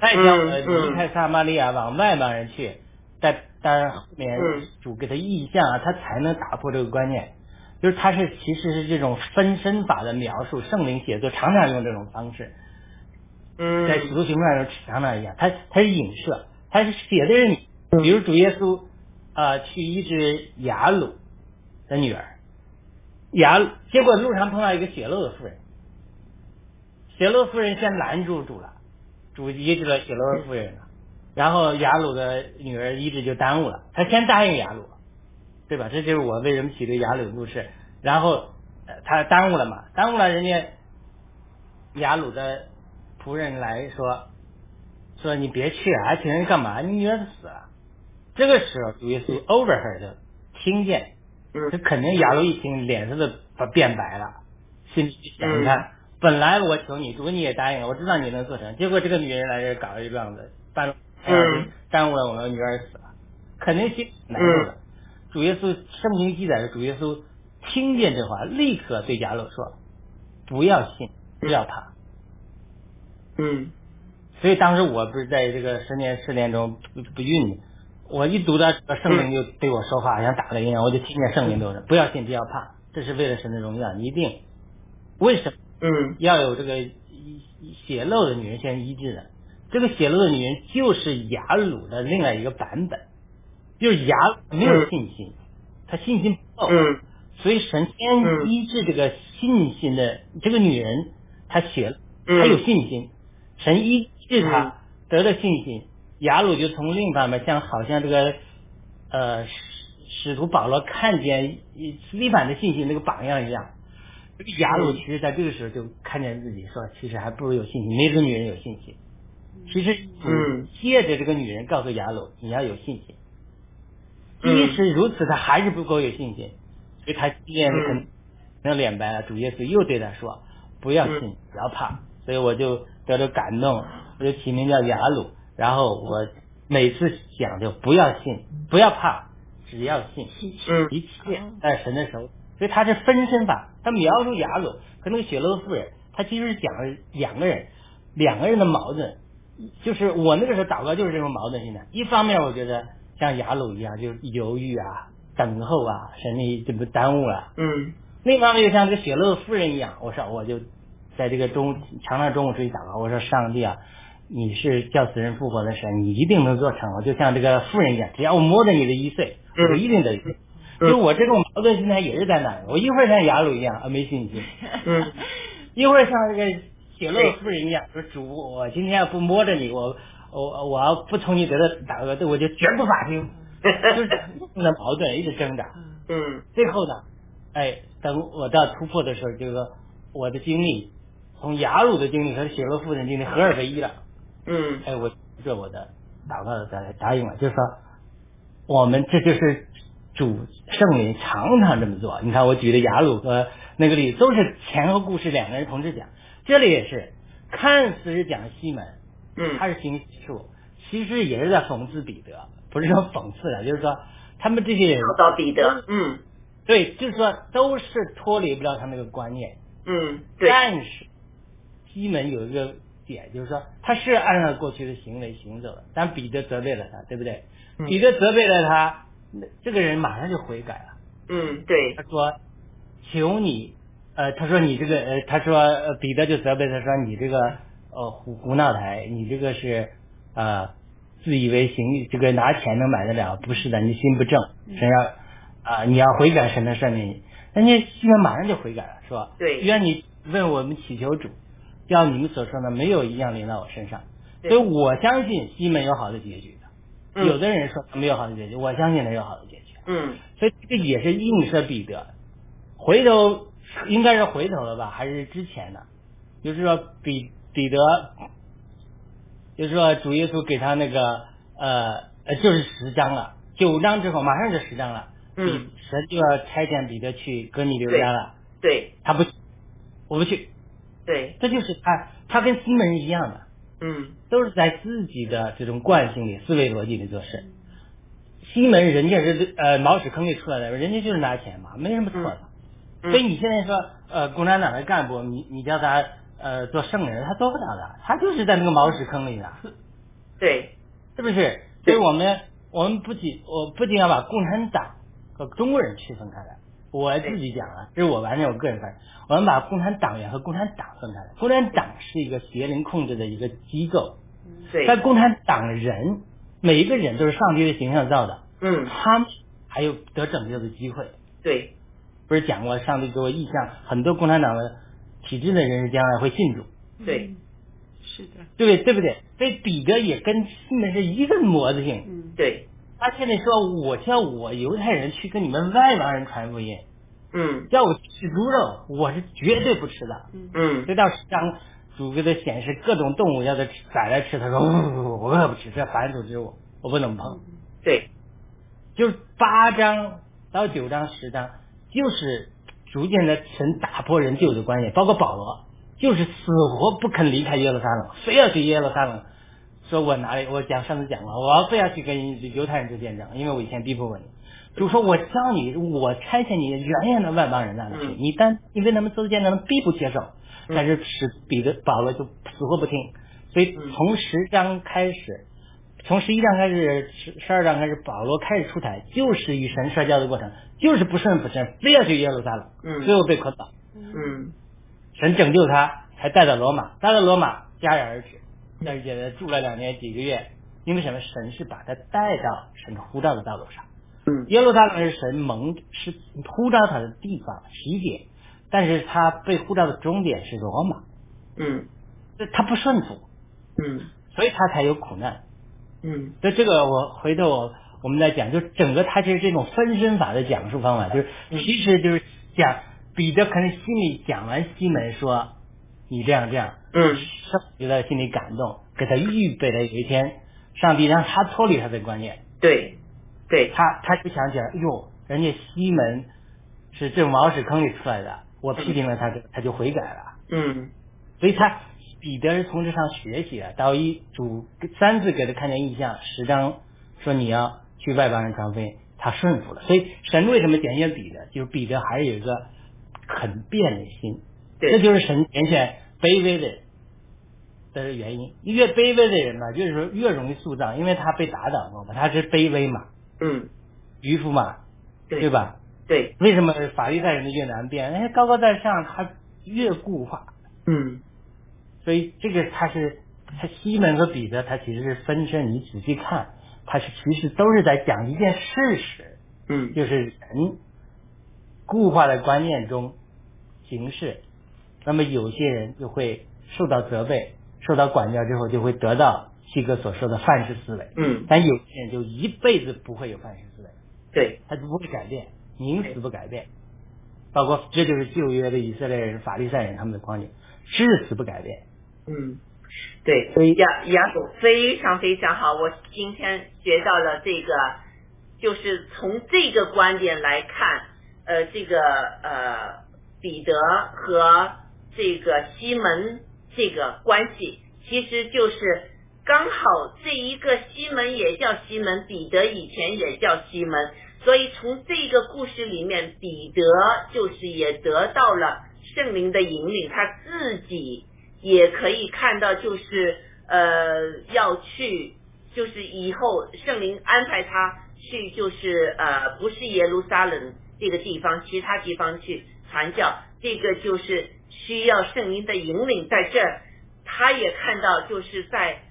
再叫我离开撒玛利亚往外邦人去，但当然后面主给他意向啊，他才能打破这个观念。就是他是其实是这种分身法的描述，圣灵写作常常用这种方式。嗯，在使徒行传上常常一样，他他是影射，他是写的是你，比如主耶稣啊、呃去医治雅鲁的女儿，雅鲁结果路上碰到一个血漏的妇人，血漏妇人先拦住主了，主医治了血漏的妇人了，然后雅鲁的女儿医治就耽误了，他先答应雅鲁，对吧？这就是我为什么起这雅鲁的故事，然后他耽误了嘛，耽误了人家雅鲁的仆人来说说你别去啊，请人干嘛？你女儿死了。这个时候主耶稣 overheard 听见，这肯定雅鲁一听脸色都变白了，心里想你看，本来我求你，主你也答应了，我知道你能做成，结果这个女人来这搞一棒子，办嗯耽误了我们女儿死了，肯定心难受的。主耶稣圣经记载的主耶稣听见这话，立刻对雅鲁说：“不要信，不要怕。”嗯，所以当时我不是在这个十年试炼中不不孕，我一读到这个圣灵就对我说话，像打了一样，我就听见圣灵对我说：“不要信，不要怕，这是为了神的荣耀，你一定。”为什么？嗯，要有这个血漏的女人先医治的，这个血漏的女人就是雅鲁的另外一个版本，就是雅鲁没有信心，她信心不够，嗯，所以神先医治这个信心的这个女人，她血嗯。她有信心，神医治她得了信心，雅鲁就从另一方面像好像这个呃使使徒保罗看见斯蒂凡的信心那个榜样一样。这个雅鲁其实在这个时候就看见自己说，其实还不如有信心，没这个女人有信心。其实，嗯，借着这个女人告诉雅鲁，你要有信心。嗯即使如此，他还是不够有信心，所以他今天可能脸白了。主耶稣又对他说：“不要信，不要怕。”所以我就得着感动，我就起名叫雅鲁。然后我每次讲就不要信，不要怕，只要信，嗯，一切在神的手。所以他是分身法，他描述雅鲁和那个血漏妇人，他其实是讲了两个人，两个人的矛盾。就是我那个时候祷告就是这种矛盾性的，一方面我觉得像雅鲁一样，就是犹豫啊、等候啊，神你这不耽误了。嗯。另一方面又像这个血漏妇人一样，我说我就在这个中常常中午出去祷告，我说上帝啊，你是叫死人复活的神，你一定能做成。我就像这个妇人一样，只要我摸着你的一岁，我一定得。就我这种矛盾心态也是在那儿，我一会儿像雅鲁一样啊没信心，嗯，[laughs] 一会儿像这个血漏妇人一样，说主，我今天要不摸着你，我我我要不从你得到祷告，我就绝不发听，就是那矛盾一直挣扎。嗯，最后呢，哎，等我到突破的时候，就是说我的经历从雅鲁的经历和血漏妇人经历合二为一了。嗯，哎，我这我的祷告的答应了，就是说我们这就是主圣灵常常这么做。你看我举的雅鲁和那个例子都是前后故事两个人同时讲，这里也是看似是讲西门，嗯，他是行术，其实也是在讽刺彼得，不是说讽刺的，就是说他们这些人找到彼得，嗯，对，就是说都是脱离不了他那个观念，嗯，对，但是西门有一个点，就是说他是按照过去的行为行走的，但彼得责备了他，对不对？嗯。彼得责备了他，那这个人马上就悔改了。嗯，对他，说：“求你，呃，他说你这个，呃，他说，呃，彼得就责备他说你这个，呃，胡胡闹台，你这个是，呃，自以为行，这个拿钱能买得了，不是的，你心不正，神要，啊、你要悔改，神能赦免你。人家西门马上就悔改了，是吧？对愿你问我们祈求主，要你们所说的没有一样临到我身上。所以我相信西门有好的结局的。嗯有的人说他没有好的结局，我相信他有好的结局。嗯所以这个也是映射彼得。回头应该是回头了吧，还是之前的？就是说彼彼得，就是说主耶稣给他那个呃呃，就是十章了，九章之后马上就十章了，嗯，神就要差遣彼得去哥尼流家了，对他不去，我不去，对，这就是他他跟西门一样的，嗯。都是在自己的这种惯性里、思维逻辑里做事。西门人家是呃毛屎坑里出来的，人家就是拿钱嘛，没什么错的。嗯。所以你现在说呃共产党的干部，你你叫他呃做圣人，他做不到的，他就是在那个毛屎坑里的，对，是不是？所以我们我们不仅我不仅要把共产党和中国人区分开来，我自己讲啊，这是我完全我个人观点，我们把共产党员和共产党分开来。共产党是一个邪灵控制的一个机构，对，但共产党人每一个人都是上帝的形象造的，嗯他们还有得拯救的机会。对，不是讲过上帝给我意向，很多共产党的体制的人士将来会信主，对，是的，对不对？对不对？所以彼得也跟信的是一个模子性。嗯，对，他现在说我叫我犹太人去跟你们外邦人传福音，嗯叫我吃猪肉，我是绝对不吃的。嗯所以到十章主给他显示各种动物要他吃宰来吃，他说、哦、我可不吃，这反祖之物我不能碰。对，就是八章到九章十章，就是逐渐的神打破人旧的观念，包括保罗，就是死活不肯离开耶路撒冷，非要去耶路撒冷。说我哪里？我讲上次讲了，我非要去跟犹太人做见证，因为我以前逼迫过你。就说我教你，我差遣你远远的外邦人那里去，嗯你单你为他们做见证，必不接受。嗯但是使彼得保罗就死活不听，所以嗯从十章开始，从十一章开始，十十二章开始，保罗开始出台，就是与神摔跤的过程，就是不顺不神，非要去耶路撒冷，嗯最后被捆绑，嗯神拯救他，才带到罗马，带到罗马戛然而止，而且住了两年几个月，因为什么？神是把他带到神呼召的道路上，嗯。耶路撒冷是神蒙是呼召他的地方起点，但是他被呼召的终点是罗马，嗯。他不顺服，嗯。所以他才有苦难。嗯。所以这个我回头我我们再讲，就整个他就是这种分身法的讲述方法，就是其实就是讲彼得可能心里讲完西门说你这样这样，嗯。圣就在心里感动，给他预备了有一天。上帝让他脱离他的观念，对对，他他就想起来，哎呦，人家西门是这茅屎坑里出来的，我批评了他，他就悔改了。嗯。所以他彼得是从这上学习的，到一主三次给他看见异象，十章说你要去外邦人传福音，他顺服了。所以神为什么拣选彼得？就是彼得还是有一个很变的心，对这就是神拣选卑微的人的原因。越卑微的人嘛，就是说越容易塑造，因为他被打倒过嘛，他是卑微嘛，嗯渔夫嘛，对对吧？对，为什么法律在人的越难变？哎，高高在上，他越固化。嗯所以这个他是他西门和彼得，他其实是分身。你仔细看，他是其实都是在讲一件事实，嗯就是人固化的观念中行事。那么有些人就会受到责备，受到管教之后，就会得到西哥所说的范式思维。嗯但有些人就一辈子不会有范式思维，对，他就不会改变，宁死不改变。包括这就是旧约的以色列人、法利赛人他们的观点，至死不改变。嗯，对，所以亚亚总非常非常好，我今天学到了这个，就是从这个观点来看，呃，这个呃彼得和这个西门这个关系，其实就是刚好这一个西门也叫西门，彼得以前也叫西门，所以从这个故事里面，彼得就是也得到了圣灵的引领，他自己也可以看到，就是呃要去，就是以后圣灵安排他去，就是呃不是耶路撒冷这个地方，其他地方去传教，这个就是需要圣灵的引领，在这儿他也看到，就是在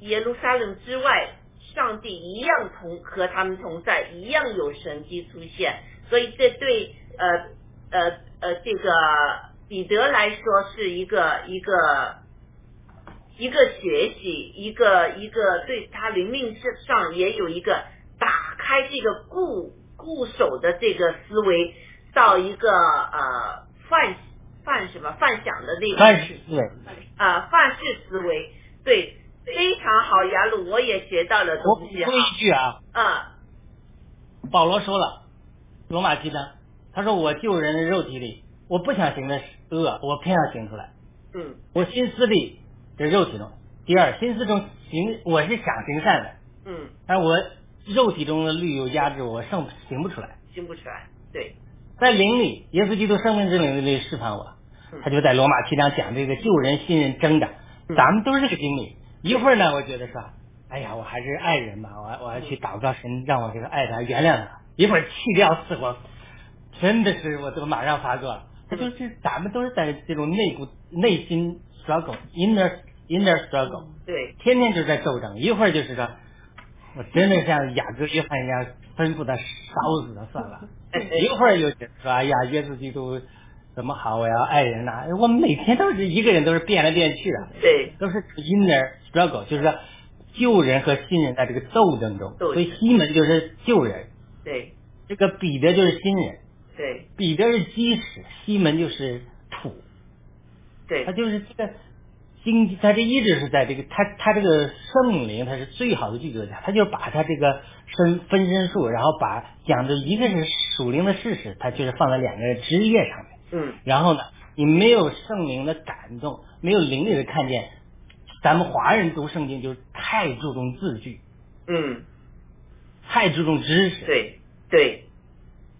耶路撒冷之外。上帝一样同和他们同在，一样有神迹出现，所以这对呃呃呃这个彼得来说是一个一个一个学习，一个一个对他灵命上也有一个打开这个固固守的这个思维，到一个呃范泛什么泛想的那个范式思维啊范式思维对。非常好，雅鲁，我也学到了东西。说一句啊，啊，保罗说了，罗马基呢，他说我救人的肉体里，我不想行的恶，我偏要行出来。嗯。我心思里的肉体中，第二心思中行，我是想行善的。嗯。但我肉体中的律有压制，我胜行不出来。行不出来，对。在灵里，耶稣基督生命之灵里释放我，他就在罗马七章讲这个救人信任挣扎，咱们都是这个经历。一会儿呢，我觉得说，哎呀，我还是爱人吧，我我要去祷告神，让我这个爱他原谅他。一会儿气掉死我，真的是我都马上发作了。他就是咱们都是在这种内部内心 struggle，inner inner struggle，对，天天就在斗争。一会儿就是说，我真的像雅各约翰一样吩咐他烧死他算了。一会儿又说，哎呀，耶稣基督。怎么好？我要爱人呐！我们每天都是一个人，都是变来变去的，对，都是 inner struggle，就是说旧人和新人在这个斗争中。所以西门就是旧人，对，这个彼得就是新人，对，彼得是基石，西门就是土，对，他就是这个经，他这一直是在这个他他这个圣灵，他是最好的剧作家，他就把他这个身分身术，然后把讲的一个是属灵的事实，他就是放在两个人职业上面。嗯，然后呢，你没有圣灵的感动，没有灵里的看见，咱们华人读圣经就是太注重字句，嗯，太注重知识，对对，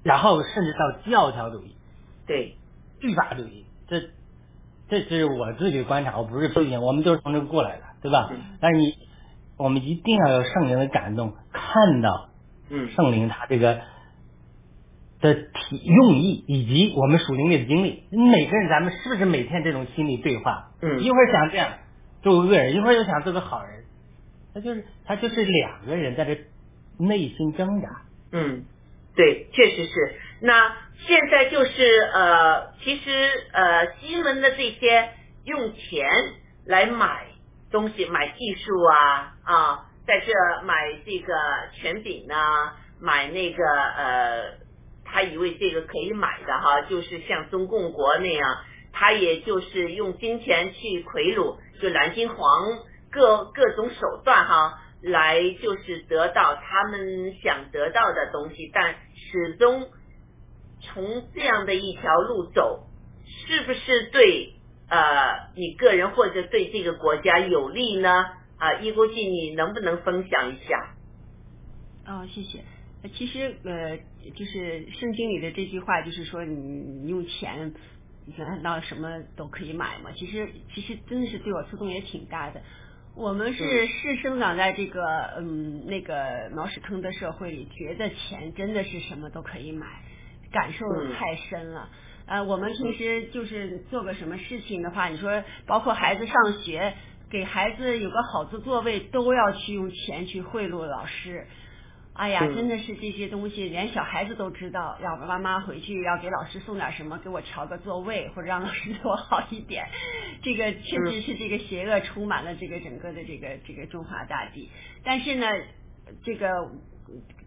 然后甚至到教条主义，对，律法主义，这这是我自己的观察，我不是批评，我们都是从这过来的，对吧？嗯、但是你，我们一定要有圣灵的感动，看到，嗯，圣灵他这个。的体用意以及我们属灵里的经历，每个人咱们是不是每天这种心理对话？嗯，一会儿想这样做个恶人，一会儿又想做个好人，他就是他就是两个人在这内心挣扎。嗯，对，确实是。那现在就是呃，其实呃，西门的这些用钱来买东西、买技术啊啊，在这买这个权柄啊，买那个呃。他以为这个可以买的哈，就是像中共国那样，他也就是用金钱去贿赂，就蓝金黄各各种手段哈，来就是得到他们想得到的东西，但始终从这样的一条路走，是不是对呃你个人或者对这个国家有利呢？啊，易国际，你能不能分享一下？哦，谢谢。其实呃，就是圣经里的这句话，就是说你你用钱，难道什么都可以买吗？其实其实真的是对我触动也挺大的。我们是是生长在这个嗯那个毛屎坑的社会里，觉得钱真的是什么都可以买，感受太深了。呃，我们平时就是做个什么事情的话，你说包括孩子上学，给孩子有个好的座位，都要去用钱去贿赂老师。哎呀，真的是这些东西，连小孩子都知道。要妈妈回去要给老师送点什么，给我调个座位，或者让老师对我好一点。这个确实是这个邪恶充满了这个整个的这个这个中华大地。但是呢，这个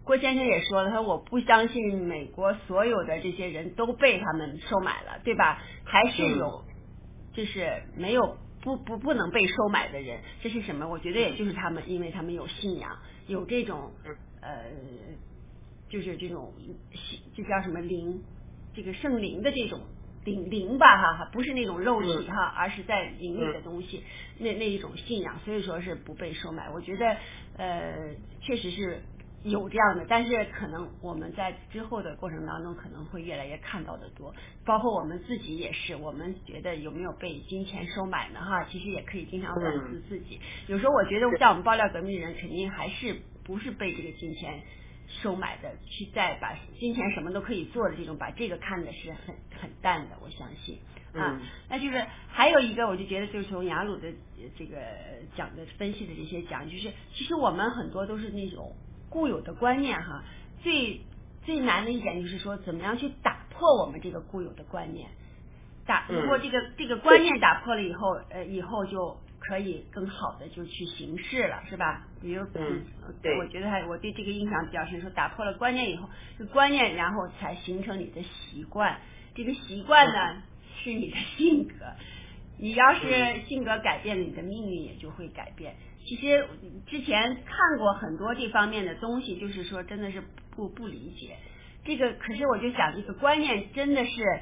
郭先生也说了，他说我不相信美国所有的这些人都被他们收买了，对吧？还是有，就是没有不不不能被收买的人。这是什么？我觉得也就是他们，因为他们有信仰，有这种。呃，就是这种这叫什么灵，这个圣灵的这种灵灵吧哈，不是那种肉体哈，而是在灵里的东西，那那一种信仰，所以说是不被收买。我觉得呃，确实是。有这样的，但是可能我们在之后的过程当中，可能会越来越看到的多。包括我们自己也是，我们觉得有没有被金钱收买呢？哈，其实也可以经常反思自己。有时候我觉得，像我们爆料革命人，肯定还是不是被这个金钱收买的，去再把金钱什么都可以做的这种，把这个看的是很很淡的。我相信啊，那就是还有一个，我就觉得就是从雅鲁的这个讲的分析的这些讲，就是其实我们很多都是那种。固有的观念哈，最最难的一点就是说，怎么样去打破我们这个固有的观念？打如果这个这个观念打破了以后，呃，以后就可以更好的就去行事了，是吧？比如，嗯，对，我觉得还我对这个印象比较深，说打破了观念以后，这观念然后才形成你的习惯，这个习惯呢是你的性格，你要是性格改变了，你的命运也就会改变。其实之前看过很多这方面的东西，就是说真的是不不理解这个。可是我就想，这个观念真的是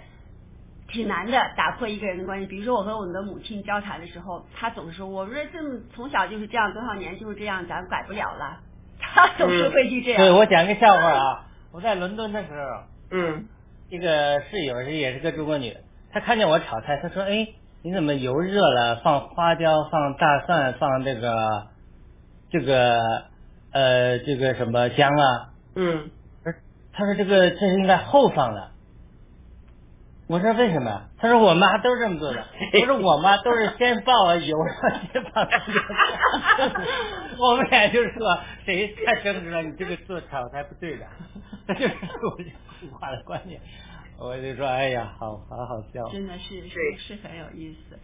挺难的，打破一个人的关系。比如说我和我的母亲交谈的时候，她总是说：“我说这么从小就是这样，多少年就是这样，咱改不了了。[laughs] ”她总是会去这样。对我讲个笑话啊，我在伦敦的时候，嗯，一个室友是也是个中国女，她看见我炒菜，她说：“哎。”你怎么油热了放花椒放大蒜放这个这个呃这个什么姜啊？嗯，她说这个这是应该后放的。我说为什么？[laughs] 他说我妈都是这么做的。我说我妈都是先放完油，先放姜。我们俩就是说谁太争执了，你这个做炒菜不对的。这就是我古话的观念。我就说，哎呀，好好好笑，真的是是是很有意思。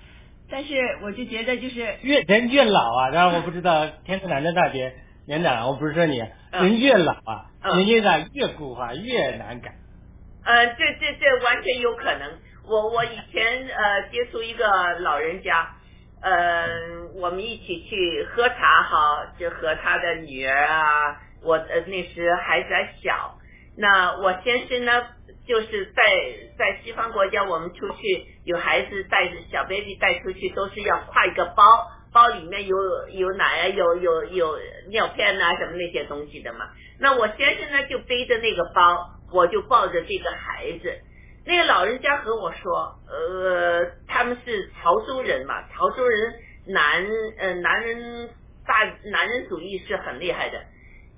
但是我就觉得，就是越人越老啊，当然我不知道 [laughs] 天赐南的大姐年长，我不是说你，人越老啊，年长越固化，越难改。呃，这这这完全有可能。我我以前呃接触一个老人家，呃，我们一起去喝茶哈，就和他的女儿啊，我呃那时孩子还小，那我先生呢。就是在在西方国家，我们出去有孩子带着小 baby 带出去，都是要挎一个包，包里面有有奶啊，有有有尿片啊，什么那些东西的嘛。那我先生呢就背着那个包，我就抱着这个孩子。那个老人家和我说，呃，他们是潮州人嘛，潮州人男呃男人大男人主义是很厉害的。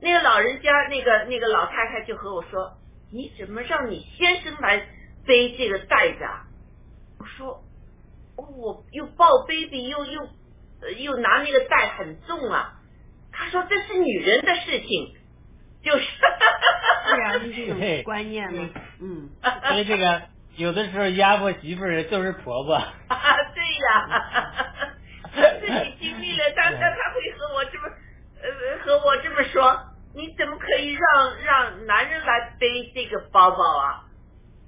那个老人家那个那个老太太就和我说。你怎么让你先生来背这个袋子啊？我说，我又抱 baby 又又又拿那个袋很重啊。他说这是女人的事情，就是。[laughs] 是啊，是这种观念嘛。嗯。[laughs] 所以这个有的时候压迫媳妇儿就是婆婆。[laughs] 对呀。自己经历了，他他他会和我这么呃和我这么说。你怎么可以让让男人来背这个包包啊？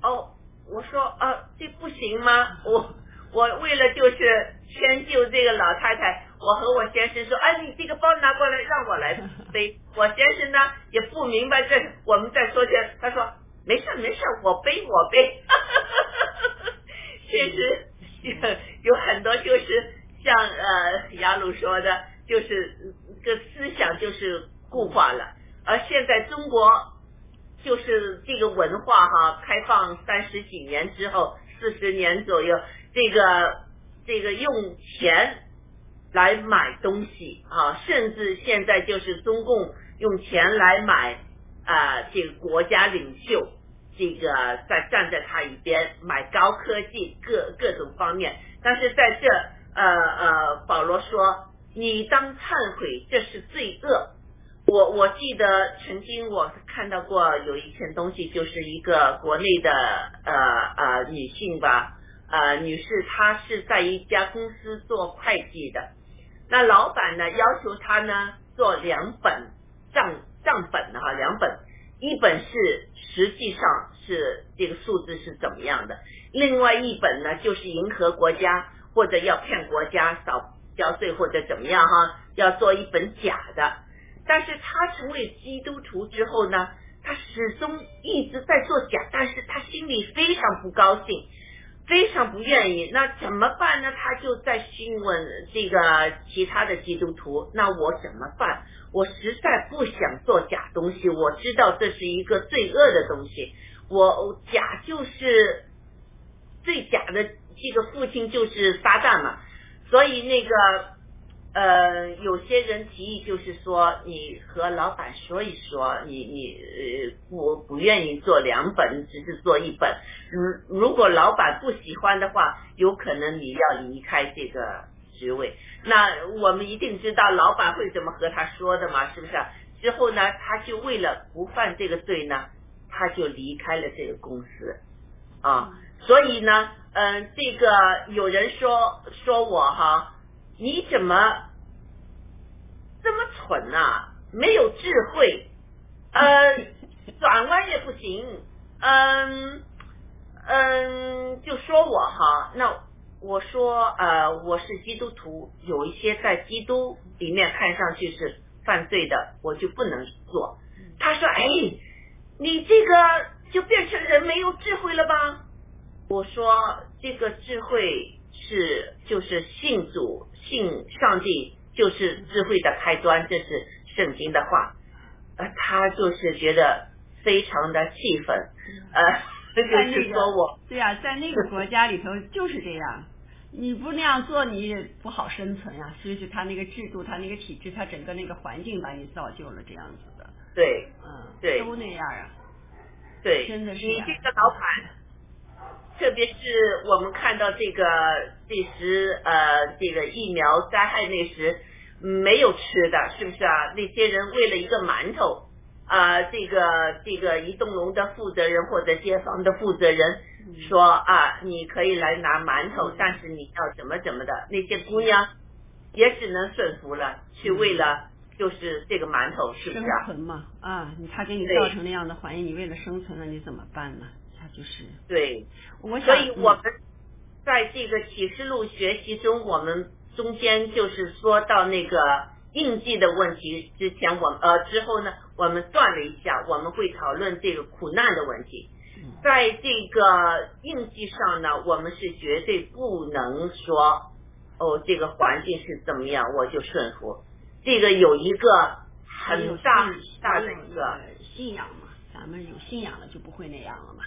哦，我说啊，这不行吗？我我为了就是迁就这个老太太，我和我先生说，哎，你这个包拿过来让我来背。[laughs] 我先生呢也不明白这我们在说这，他说没事没事，我背我背。[laughs] 确实有很多就是像呃雅鲁说的，就是个思想就是。固化了，而现在中国就是这个文化哈，开放三十几年之后，四十年左右，这个这个用钱来买东西啊，甚至现在就是中共用钱来买啊，这个国家领袖，这个在站在他一边买高科技各各种方面，但是在这呃呃，保罗说，你当忏悔，这是罪恶。我我记得曾经我看到过有一篇东西，就是一个国内的呃呃女性吧，呃女士，她是在一家公司做会计的，那老板呢要求他呢做两本账账本哈，两本，一本是实际上是这个数字是怎么样的，另外一本呢就是迎合国家或者要骗国家少交税或者怎么样哈，要做一本假的。但是他成为基督徒之后呢，他始终一直在做假，但是他心里非常不高兴，非常不愿意。那怎么办呢？他就在询问这个其他的基督徒，那我怎么办？我实在不想做假东西，我知道这是一个罪恶的东西，我假就是最假的，这个父亲就是撒旦嘛，所以那个。呃，有些人提议就是说，你和老板说一说，你你呃不不愿意做两本，只是做一本。如如果老板不喜欢的话，有可能你要离开这个职位。那我们一定知道老板会怎么和他说的嘛，是不是？之后呢，他就为了不犯这个罪呢，他就离开了这个公司啊。所以呢，嗯，这个有人说说我哈。你怎么这么蠢呐？没有智慧，呃，转弯也不行，嗯嗯，就说我哈，那我说呃，我是基督徒，有一些在基督里面看上去是犯罪的，我就不能做。他说，哎，你这个就变成人没有智慧了吧？我说这个智慧是就是信主。信上帝就是智慧的开端，这是圣经的话。呃，他就是觉得非常的气愤，呃，就是说我对呀，在那个国家里头就是这样，你不那样做，你也不好生存呀。所以是他那个制度，他那个体制，他整个那个环境把你造就了这样子的。对，嗯，对，都那样啊。对，真的是你这个老板。特别是我们看到这个这时呃这个疫苗灾害那时没有吃的，是不是啊？那些人为了一个馒头啊，这个这个一栋楼的负责人或者街坊的负责人说啊，你可以来拿馒头，但是你要怎么怎么的，那些姑娘也只能顺服了，去为了就是这个馒头，是不是？生存嘛啊，他给你造成那样的环境，你为了生存，那你怎么办呢？就是对，我所以我们在这个启示录学习中，我们中间就是说到那个印记的问题之前，我呃之后呢，我们断了一下，我们会讨论这个苦难的问题。在这个印记上呢，我们是绝对不能说哦，这个环境是怎么样，我就顺服。这个有一个很大很大的一个信仰嘛，咱们有信仰了就不会那样了嘛。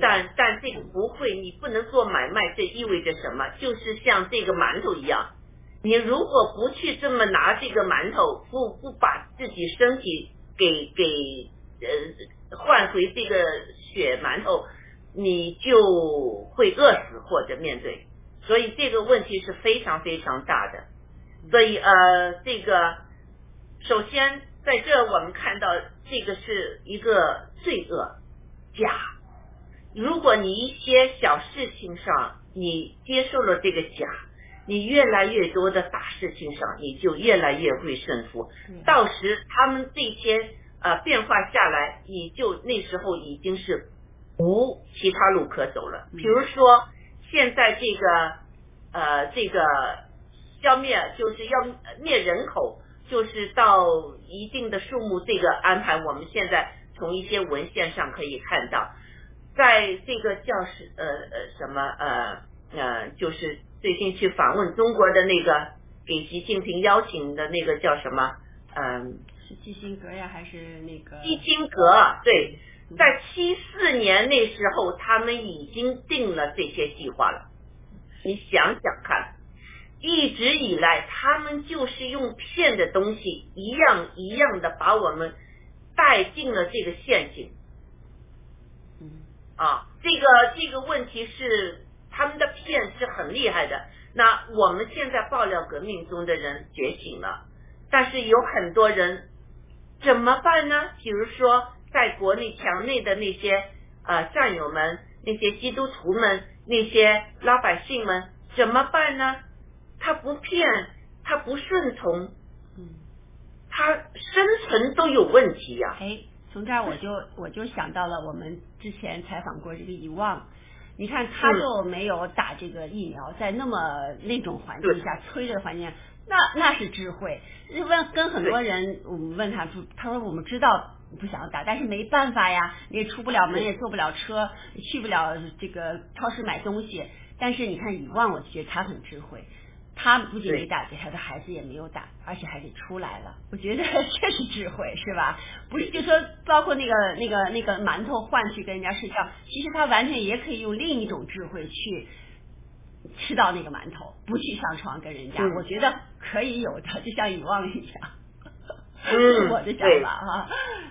但但这个不会，你不能做买卖，这意味着什么？就是像这个馒头一样，你如果不去这么拿这个馒头，不不把自己身体给给呃换回这个血馒头，你就会饿死或者面对。所以这个问题是非常非常大的。所以呃，这个首先在这我们看到这个是一个罪恶假。如果你一些小事情上你接受了这个假，你越来越多的大事情上你就越来越会胜负。到时他们这些呃变化下来，你就那时候已经是无其他路可走了。比如说现在这个呃这个消灭就是要灭人口，就是到一定的数目，这个安排我们现在从一些文献上可以看到。在这个教室，呃呃，什么呃呃，就是最近去访问中国的那个给习近平邀请的那个叫什么？嗯，是基辛格呀，还是那个？基辛格，对，在七四年那时候，他们已经定了这些计划了。你想想看，一直以来，他们就是用骗的东西，一样一样的把我们带进了这个陷阱。啊，这个这个问题是他们的骗是很厉害的。那我们现在爆料革命中的人觉醒了，但是有很多人怎么办呢？比如说在国内墙内的那些呃战友们、那些基督徒们、那些老百姓们怎么办呢？他不骗，他不顺从，嗯，他生存都有问题呀。哎。从这儿我就我就想到了我们之前采访过这个遗忘，你看他就没有打这个疫苗，在那么那种环境下催的环境，那那是智慧。问跟很多人，我们问他，他说我们知道不想打，但是没办法呀，你也出不了门，也坐不了车，去不了这个超市买东西。但是你看以望，我觉得他很智慧。他不仅没打给他的孩子也没有打，而且还给出来了。我觉得 [laughs] 这是智慧，是吧？不是就说包括那个那个那个馒头换去跟人家睡觉，其实他完全也可以用另一种智慧去吃到那个馒头，不去上床跟人家。我觉得可以有的，就像遗忘一样。[laughs] 嗯，我的想法哈。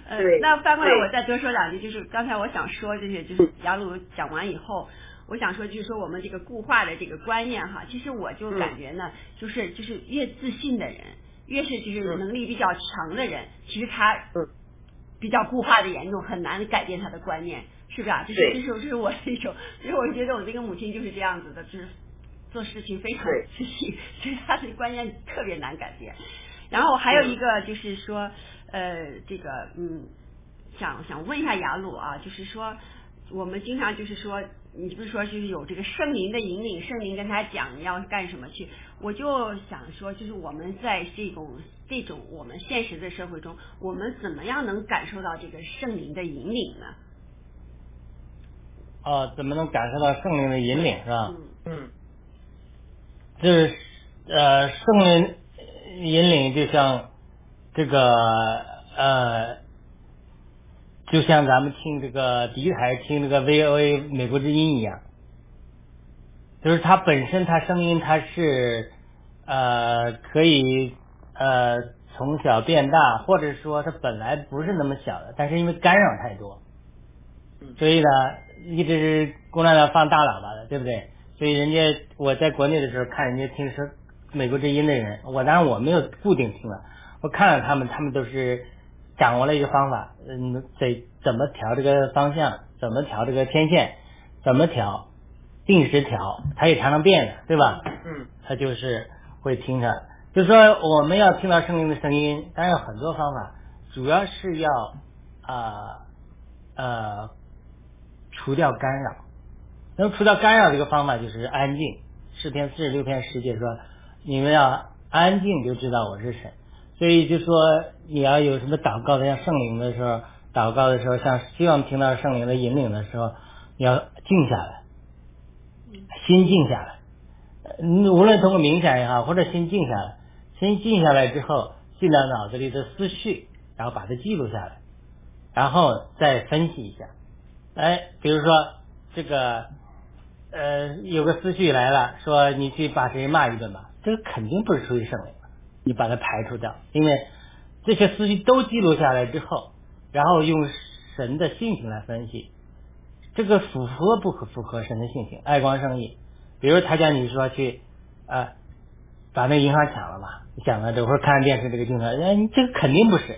呃，那翻过来我再多说两句，就是刚才我想说这些，就是雅鲁讲完以后。我想说，就是说我们这个固化的这个观念哈，其实我就感觉呢，就是就是越自信的人，越是就是能力比较强的人，其实他比较固化的严重，很难改变他的观念，是不是啊？就是这是这是我的一种，就是我觉得我这个母亲就是这样子的，就是做事情非常自信，[laughs] 所以他的观念特别难改变。然后还有一个就是说，呃，这个嗯，想想问一下雅鲁啊，就是说我们经常就是说。你不是说就是有这个圣灵的引领，圣灵跟他讲要干什么去？我就想说，就是我们在这种这种我们现实的社会中，我们怎么样能感受到这个圣灵的引领呢？啊，怎么能感受到圣灵的引领是吧？嗯，就是呃，圣灵引领就像这个呃。就像咱们听这个第一台听这个 VOA 美国之音一样，就是它本身它声音它是呃可以呃从小变大，或者说它本来不是那么小的，但是因为干扰太多，所以呢一直是共产党放大喇叭的，对不对？所以人家我在国内的时候看人家听说美国之音的人，我当然我没有固定听了，我看了他们，他们都是。掌握了一个方法，嗯，得怎么调这个方向，怎么调这个天线，怎么调，定时调，它也常常变的，对吧？嗯，它就是会听着，就说我们要听到声音的声音，当然有很多方法，主要是要啊呃除掉干扰。那么除掉干扰这个方法就是安静。诗篇四十六篇十节说，你们要安静，就知道我是神。所以就说你要有什么祷告的，像圣灵的时候，祷告的时候，像希望听到圣灵的引领的时候，你要静下来，心静下来。无论通过冥想也好，或者心静下来，心静下来之后，进到脑子里的思绪，然后把它记录下来，然后再分析一下。哎，比如说这个呃，有个思绪来了，说你去把谁骂一顿吧，这个肯定不是出于圣灵。你把它排除掉，因为这些思绪都记录下来之后，然后用神的性情来分析，这个符合不符合神的性情？爱光生意，比如他叫你说去啊把那银行抢了嘛，抢了之后看电视这个镜头，哎，你这个肯定不是，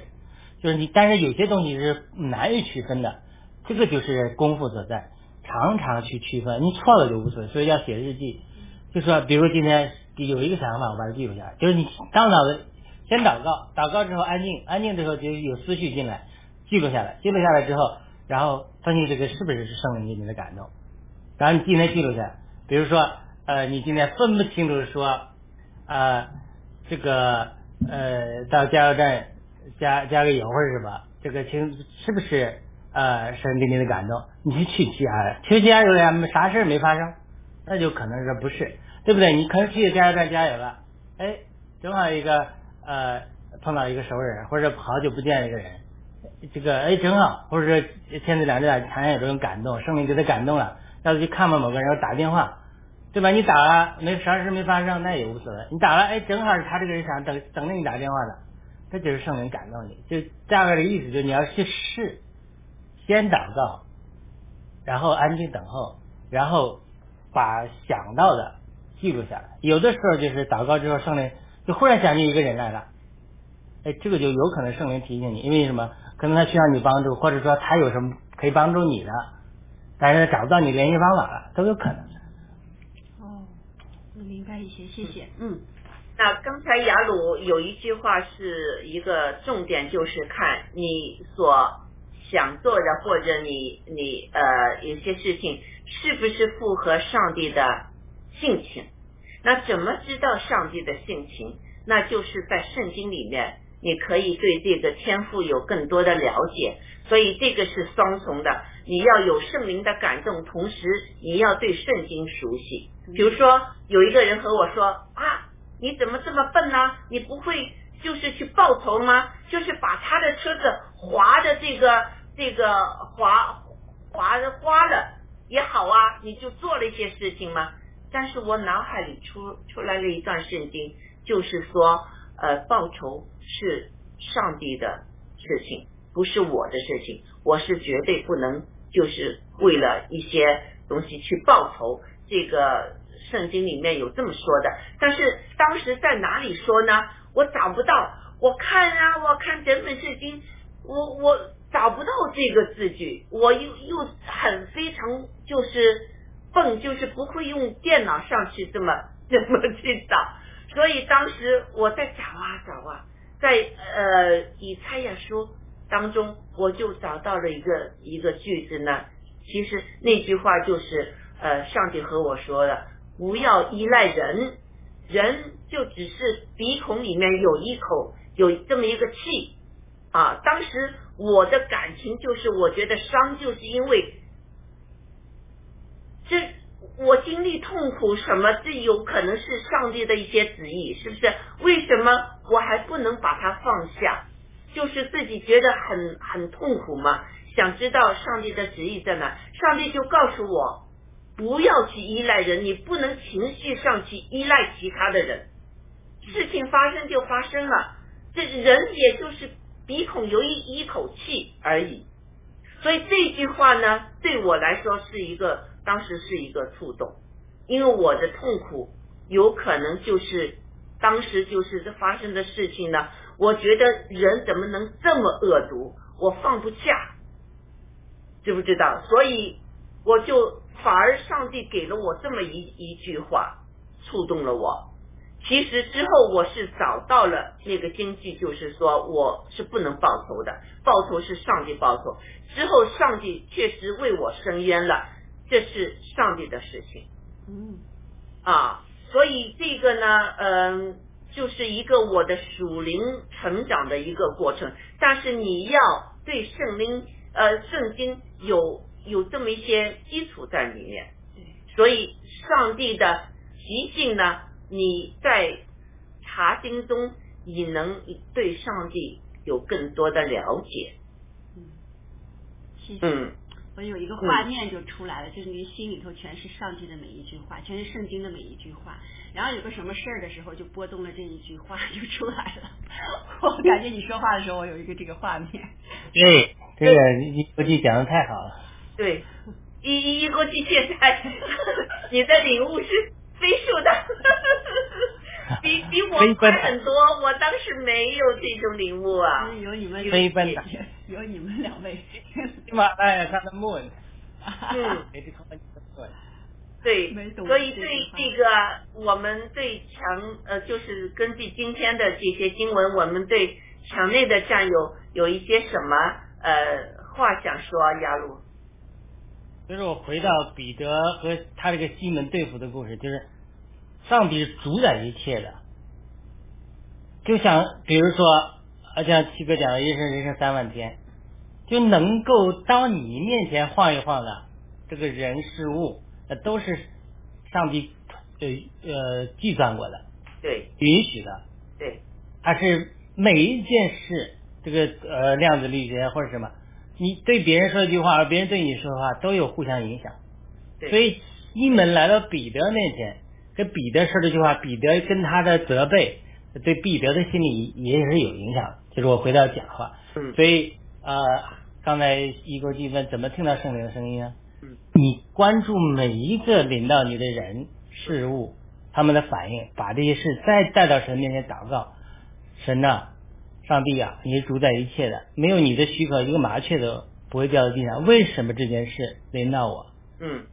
就是你，但是有些东西是难以区分的，这个就是功夫所在，常常去区分，你错了就无所谓，所以要写日记，就说比如今天。有一个想法，我把它记录下来。就是你当脑子先祷告，祷告之后安静，安静之后就有思绪进来，记录下来，记录下来之后，然后分析这个是不是是圣灵给你的感动，然后你今天记录下来。比如说，呃，你今天分不清楚说，呃，这个呃到加油站加加个油或者什么，这个清是不是呃神给你的感动？你去去加，去加油了，啥事没发生，那就可能是不是。对不对？你可能去加油站加油了，哎，正好一个呃碰到一个熟人，或者好久不见一个人，这个哎正好，或者说天子两代常常有这种感动，圣灵给他感动了，要去看望某个人，我打电话，对吧？你打了没啥事没发生，那也无所谓。你打了，哎，正好是他这个人想等等着你打电话的，这就是圣灵感动你。就大概的意思，就是你要去试，先祷告，然后安静等候，然后把想到的。记录下来，有的时候就是祷告之后，圣灵就忽然想起一个人来了，哎，这个就有可能圣灵提醒你，因为什么？可能他需要你帮助，或者说他有什么可以帮助你的，但是找不到你联系方法了，都有可能。哦，我明白一些，谢谢。嗯，那刚才雅鲁有一句话是一个重点，就是看你所想做的，或者你你呃有些事情是不是符合上帝的。性情，那怎么知道上帝的性情？那就是在圣经里面，你可以对这个天赋有更多的了解。所以这个是双重的，你要有圣灵的感动，同时你要对圣经熟悉。比如说，有一个人和我说啊，你怎么这么笨呢？你不会就是去报仇吗？就是把他的车子划的这个这个划划的花了也好啊，你就做了一些事情吗？但是我脑海里出出来了一段圣经，就是说，呃，报仇是上帝的事情。不是我的事情，我是绝对不能就是为了一些东西去报仇。这个圣经里面有这么说的，但是当时在哪里说呢？我找不到。我看啊，我看整本圣经，我我找不到这个字句，我又又很非常就是笨，就是不会用电脑上去这么 [laughs] 这么去找。所以当时我在找啊找啊，在呃以赛亚书。当中，我就找到了一个一个句子呢。其实那句话就是，呃，上帝和我说的，不要依赖人，人就只是鼻孔里面有一口有这么一个气啊。当时我的感情就是，我觉得伤就是因为这我经历痛苦什么，这有可能是上帝的一些旨意，是不是？为什么我还不能把它放下？就是自己觉得很很痛苦嘛，想知道上帝的旨意在哪，上帝就告诉我，不要去依赖人，你不能情绪上去依赖其他的人，事情发生就发生了，这人也就是鼻孔有一一口气而已，所以这句话呢，对我来说是一个当时是一个触动，因为我的痛苦有可能就是当时就是这发生的事情呢。我觉得人怎么能这么恶毒？我放不下，知不知道？所以我就反而上帝给了我这么一一句话，触动了我。其实之后我是找到了那个经济，就是说我是不能报仇的，报仇是上帝报仇。之后上帝确实为我伸冤了，这是上帝的事情。嗯，啊，所以这个呢，嗯。就是一个我的属灵成长的一个过程，但是你要对圣灵呃圣经有有这么一些基础在里面，所以上帝的习性呢，你在查经中你能对上帝有更多的了解。嗯。嗯。我有一个画面就出来了，就是你心里头全是上帝的每一句话，全是圣经的每一句话。然后有个什么事儿的时候，就拨动了这一句话就出来了。[laughs] 我感觉你说话的时候，我有一个这个画面。对，这个一国际讲的太好了。对，一一估计现在 [laughs] 你的领悟是飞速的。比比我快很多，我当时没有这种领悟啊。有你们飞奔的，有你们两位。喜马拉雅上的 moon。嗯。[laughs] 对，所以对这个，我们对墙呃，就是根据今天的这些经文，我们对墙内的战友有一些什么呃话想说，亚鲁。就是我回到彼得和他这个西门对付的故事，就是。上帝主宰一切的，就像比如说，啊，像七哥讲的“一生人生三万天”，就能够当你面前晃一晃的这个人事物，那都是上帝呃呃计算过的，对，允许的，对，它是每一件事，这个呃量子力学或者什么，你对别人说一句话，而别人对你说的话，都有互相影响，对，所以西门来到彼得面前。跟彼得说这句话，彼得跟他的责备，对彼得的心理也是有影响。就是我回到讲话，所以呃，刚才一哥记问怎么听到圣灵的声音啊？你关注每一个领到你的人事物，他们的反应，把这些事再带到神面前祷告。神呐，上帝啊，你是主宰一切的，没有你的许可，一个麻雀都不会掉到地上。为什么这件事临到我？嗯。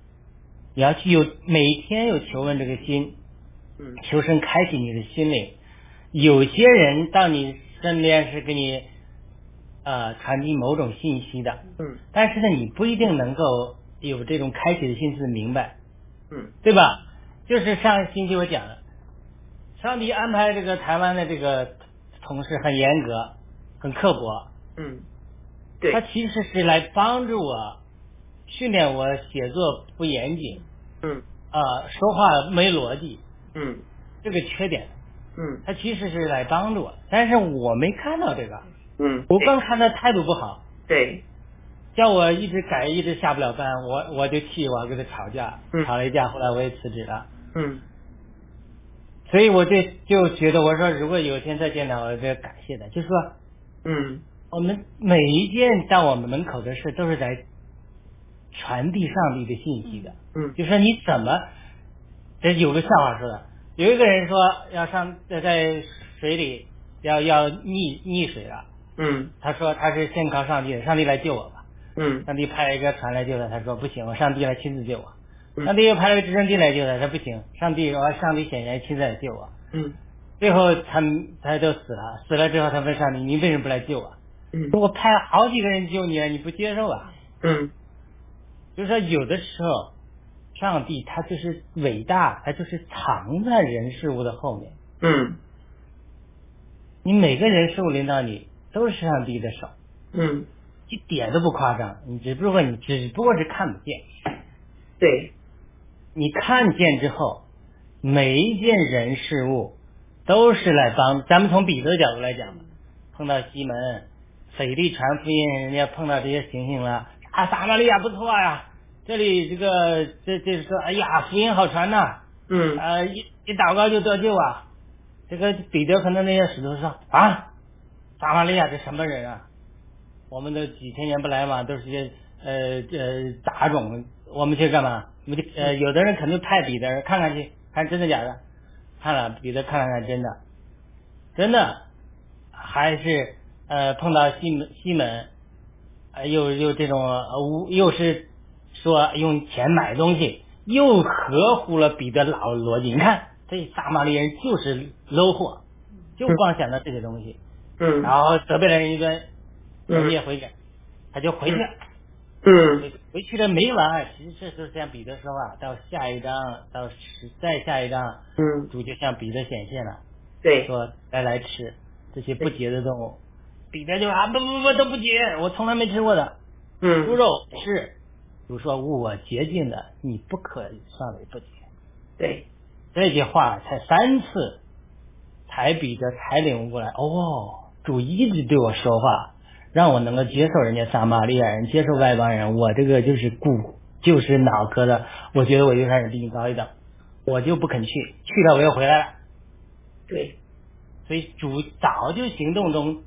你要去有每天有求问这个心，嗯，求神开启你的心灵。有些人到你身边是给你呃传递某种信息的，嗯，但是呢，你不一定能够有这种开启的心思明白，嗯，对吧？就是上个星期我讲的，上帝安排这个台湾的这个同事很严格，很刻薄。嗯，对。他其实是来帮助我，训练我写作不严谨。嗯。啊，说话没逻辑。嗯。这个缺点。嗯。他其实是来帮助我，但是我没看到这个。嗯。我刚看他态度不好。对。叫我一直改，一直下不了班，我我就气，我跟他吵架，吵了一架，后来我也辞职了。嗯。所以我就就觉得，我说如果有一天再见到，我就感谢他，就是说，嗯，我们每一件到我们门口的事，都是在传递上帝的信息的。嗯，就说你怎么，这有个笑话说的，有一个人说要上在水里要要溺溺水了。嗯，他说他是先靠上帝的，上帝来救我吧。嗯，上帝派了一个船来救他，他说不行，我上帝来亲自救我。嗯、上帝又派了个直升机来救他，他不行，上帝我上帝显然亲自来救我。嗯，最后他他就死了，死了之后他问上帝，你为什么不来救我？嗯，我派了好几个人救你了，你不接受啊？嗯，就是说有的时候，上帝他就是伟大，他就是藏在人事物的后面。嗯，你每个人事物领导你都是上帝的手。嗯。一点都不夸张，你只不过你只不过是看不见。对，你看见之后，每一件人事物都是来帮。咱们从彼得的角度来讲，碰到西门、腓力传福音，人家碰到这些情形了，啊，撒玛利亚不错呀，这里这个这这说，哎呀，福音好传呐，嗯，啊，一一祷告就得救啊。这个彼得可能那些使徒说啊，撒玛利亚这什么人啊？我们都几千年不来嘛，都是些呃呃杂种，我们去干嘛？我们就呃有的人肯定派彼得看看去，看真的假的，看了彼得看了看真的，真的还是呃碰到西门西门，呃又又这种无又是说用钱买东西，又合乎了彼得老逻辑。你看这撒玛利亚人就是 low 货，就光想到这些东西，嗯，然后责备了人一顿。嗯，也回去，他就回去了。嗯，回去了没完，其实这时候向彼得说话，到下一章，到再下一章，嗯，主就向彼得显现了，对，说来来吃这些不洁的动物。彼得就啊不不不都不洁，我从来没吃过的。嗯，猪肉是，主说我洁净的，你不可算为不洁。对，这句话才三次，才彼得才领悟过来，哦，主一直对我说话。让我能够接受人家撒玛利亚人，接受外邦人，我这个就是骨，就是脑壳的，我觉得我就开始比你高一等，我就不肯去，去了我又回来了。对，所以主早就行动中，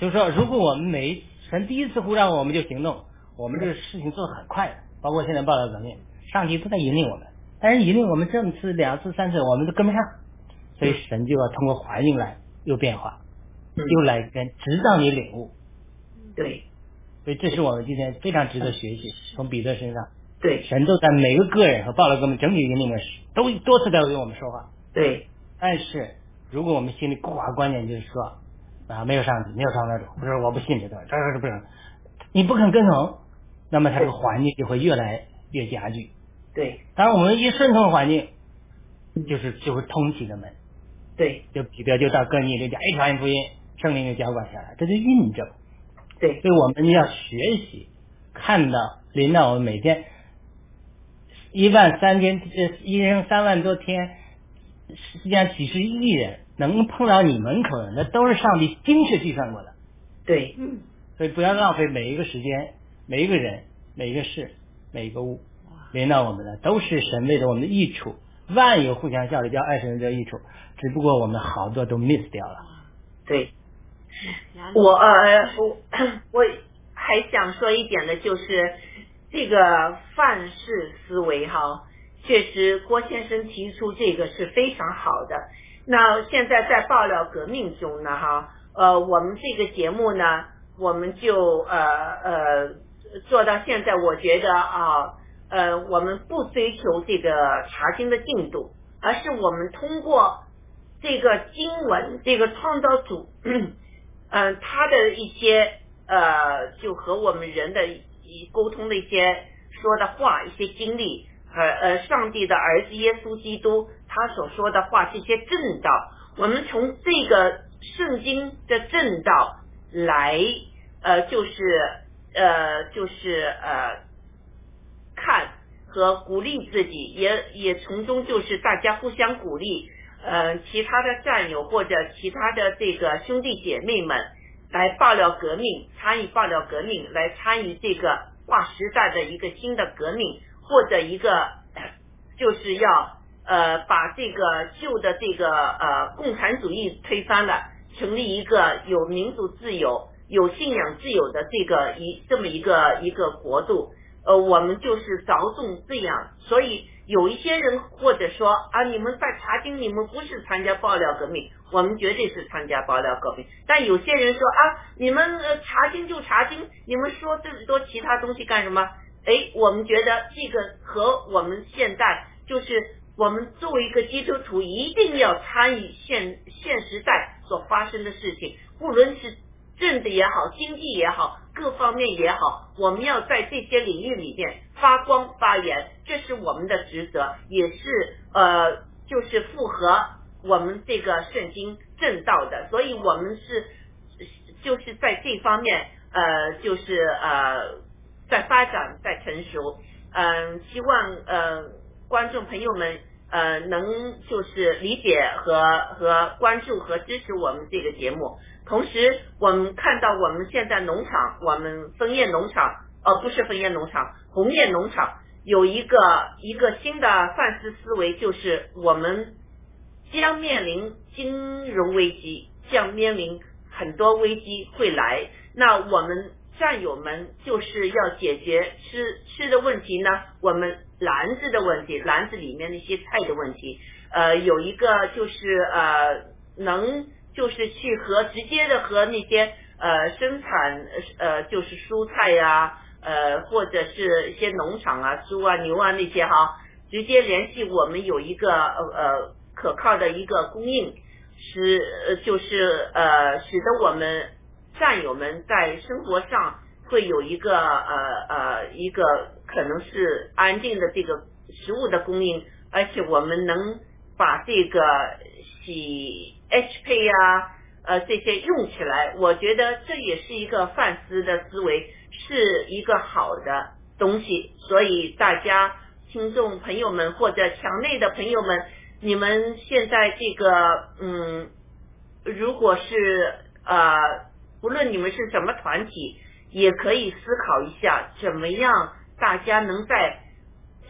就是说，如果我们每神第一次呼召我们就行动，我们这个事情做的很快的，包括现在报道革命，上帝不再引领我们，但是引领我们这么次、两次、三次，我们都跟不上，所以神就要通过环境来有变化。又来跟，直到你领悟。对，所以这是我们今天非常值得学习，从彼得身上。对，神都在每个个人和报了给我们整体里面，都多次在为我们说话。对，但是如果我们心里固化观念就是说啊，没有上帝，没有创造主，不是我不信这个，这是不是？你不肯跟从，那么他这个环境就会越来越加剧。对，当然我们一顺从环境，就是就会通体的门。对，就彼得就到各地就讲一传福音。圣灵给浇灌下来，这是印证。对，所以我们要学习，看到临到我们每天一万三千，这，一人三万多天，实际上几十亿人能碰到你门口的，那都是上帝精确计算过的。对，嗯，所以不要浪费每一个时间，每一个人，每一个事，每一个物，临到我们的都是神为了我们的益处，万有互相效力，叫爱神得益处。只不过我们好多都 miss 掉了。对。我呃我 [clears throat] 我还想说一点的就是这个范式思维哈，确实郭先生提出这个是非常好的。那现在在爆料革命中呢哈，呃我们这个节目呢，我们就呃呃做到现在，我觉得啊呃我们不追求这个查经的进度，而是我们通过这个经文，这个创造主。嗯，嗯他的一些呃，就和我们人的一沟通的一些说的话，一些经历和呃上帝的儿子耶稣基督他所说的话，这些正道，我们从这个圣经的正道来呃就是呃就是呃看和鼓励自己，也也从中就是大家互相鼓励，呃其他的战友或者其他的这个兄弟姐妹们来爆料革命，参与爆料革命，来参与这个划时代的一个新的革命，或者一个 [coughs] 就是要呃把这个旧的这个呃共产主义推翻了，成立一个有民主自由、有信仰自由的这个一这么一个一个国度。呃，我们就是着重这样，所以有一些人或者说啊，你们在查经，你们不是参加爆料革命，我们绝对是参加爆料革命。但有些人说啊，你们呃查经就查经，你们说这么多其他东西干什么？哎，我们觉得这个和我们现在就是我们作为一个基督徒，一定要参与现现时代所发生的事情，不论是政治也好，经济也好。各方面也好，我们要在这些领域里面发光发言，这是我们的职责，也是呃，就是符合我们这个圣经正道的。所以，我们是就是在这方面呃，就是呃，在发展，在成熟。嗯，希望呃观众朋友们呃能就是理解和和关注和支持我们这个节目。同时，我们看到我们现在农场，我们枫叶农场，呃，不是枫叶农场，红叶农场有一个一个新的范式思维，就是我们将面临金融危机，将面临很多危机会来。那我们战友们就是要解决吃吃的问题呢，我们篮子的问题，篮子里面那些菜的问题，呃，有一个就是呃能。就是去和直接的和那些呃生产呃就是蔬菜呀呃或者是一些农场啊猪啊牛啊那些哈直接联系我们有一个呃呃可靠的一个供应使呃就是呃使得我们战友们在生活上会有一个呃呃一个可能是安定的这个食物的供应，而且我们能把这个洗。HP 呀，呃，这些用起来，我觉得这也是一个范思的思维，是一个好的东西。所以大家听众朋友们或者墙内的朋友们，你们现在这个，嗯，如果是呃，不论你们是什么团体，也可以思考一下，怎么样大家能在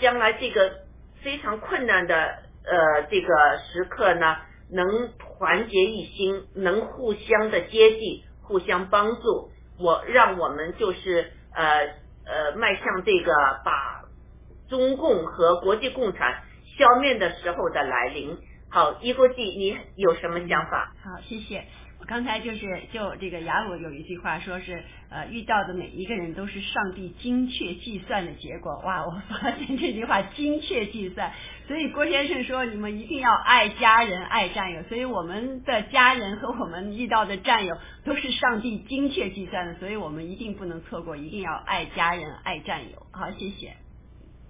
将来这个非常困难的呃这个时刻呢？能团结一心，能互相的接济，互相帮助，我让我们就是呃呃迈向这个把中共和国际共产消灭的时候的来临。好，一国际，你有什么想法？好，谢谢。刚才就是就这个雅鲁有一句话说是呃遇到的每一个人都是上帝精确计算的结果哇我发现这句话精确计算，所以郭先生说你们一定要爱家人爱战友，所以我们的家人和我们遇到的战友都是上帝精确计算的，所以我们一定不能错过，一定要爱家人爱战友。好，谢谢。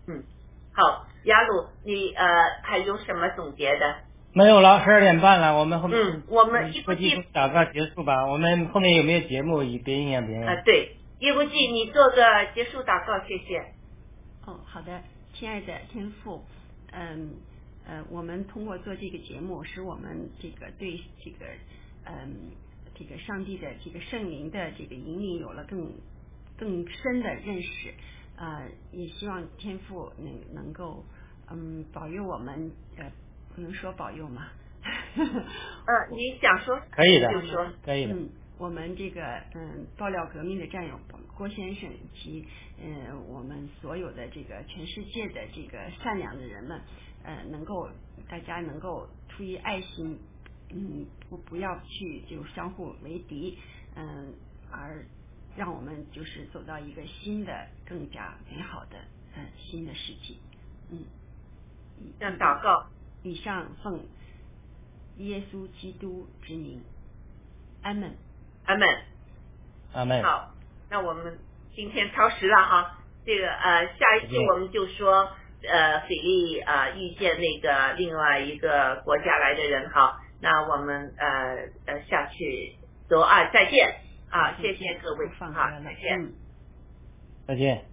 嗯，好，雅鲁，你呃还有什么总结的？没有了，十二点半了，我们后面嗯，我们一不记祷告结束吧。我们后面有没有节目？别影响别人。啊，对，一不记，你做个结束祷告，谢谢。哦，好的，亲爱的天父，嗯呃，我们通过做这个节目，使我们这个对这个嗯这个上帝的这个圣灵的这个引领有了更更深的认识啊，也希望天父能能够嗯保佑我们呃。不能说保佑吗？[laughs] 呃，你想说可以的，就说可以的。嗯，我们这个嗯爆料革命的战友郭先生及嗯我们所有的这个全世界的这个善良的人们，呃，能够大家能够出于爱心，嗯，不不要去就相互为敌，嗯，而让我们就是走到一个新的更加美好的嗯新的世纪，嗯，让祷告。以上奉耶稣基督之名，阿门，阿门，阿门。好，那我们今天超时了哈，这个呃下一期我们就说呃斐利啊、呃、遇见那个另外一个国家来的人哈，那我们呃呃下去走啊再见。啊，谢谢各位，好再见。再见。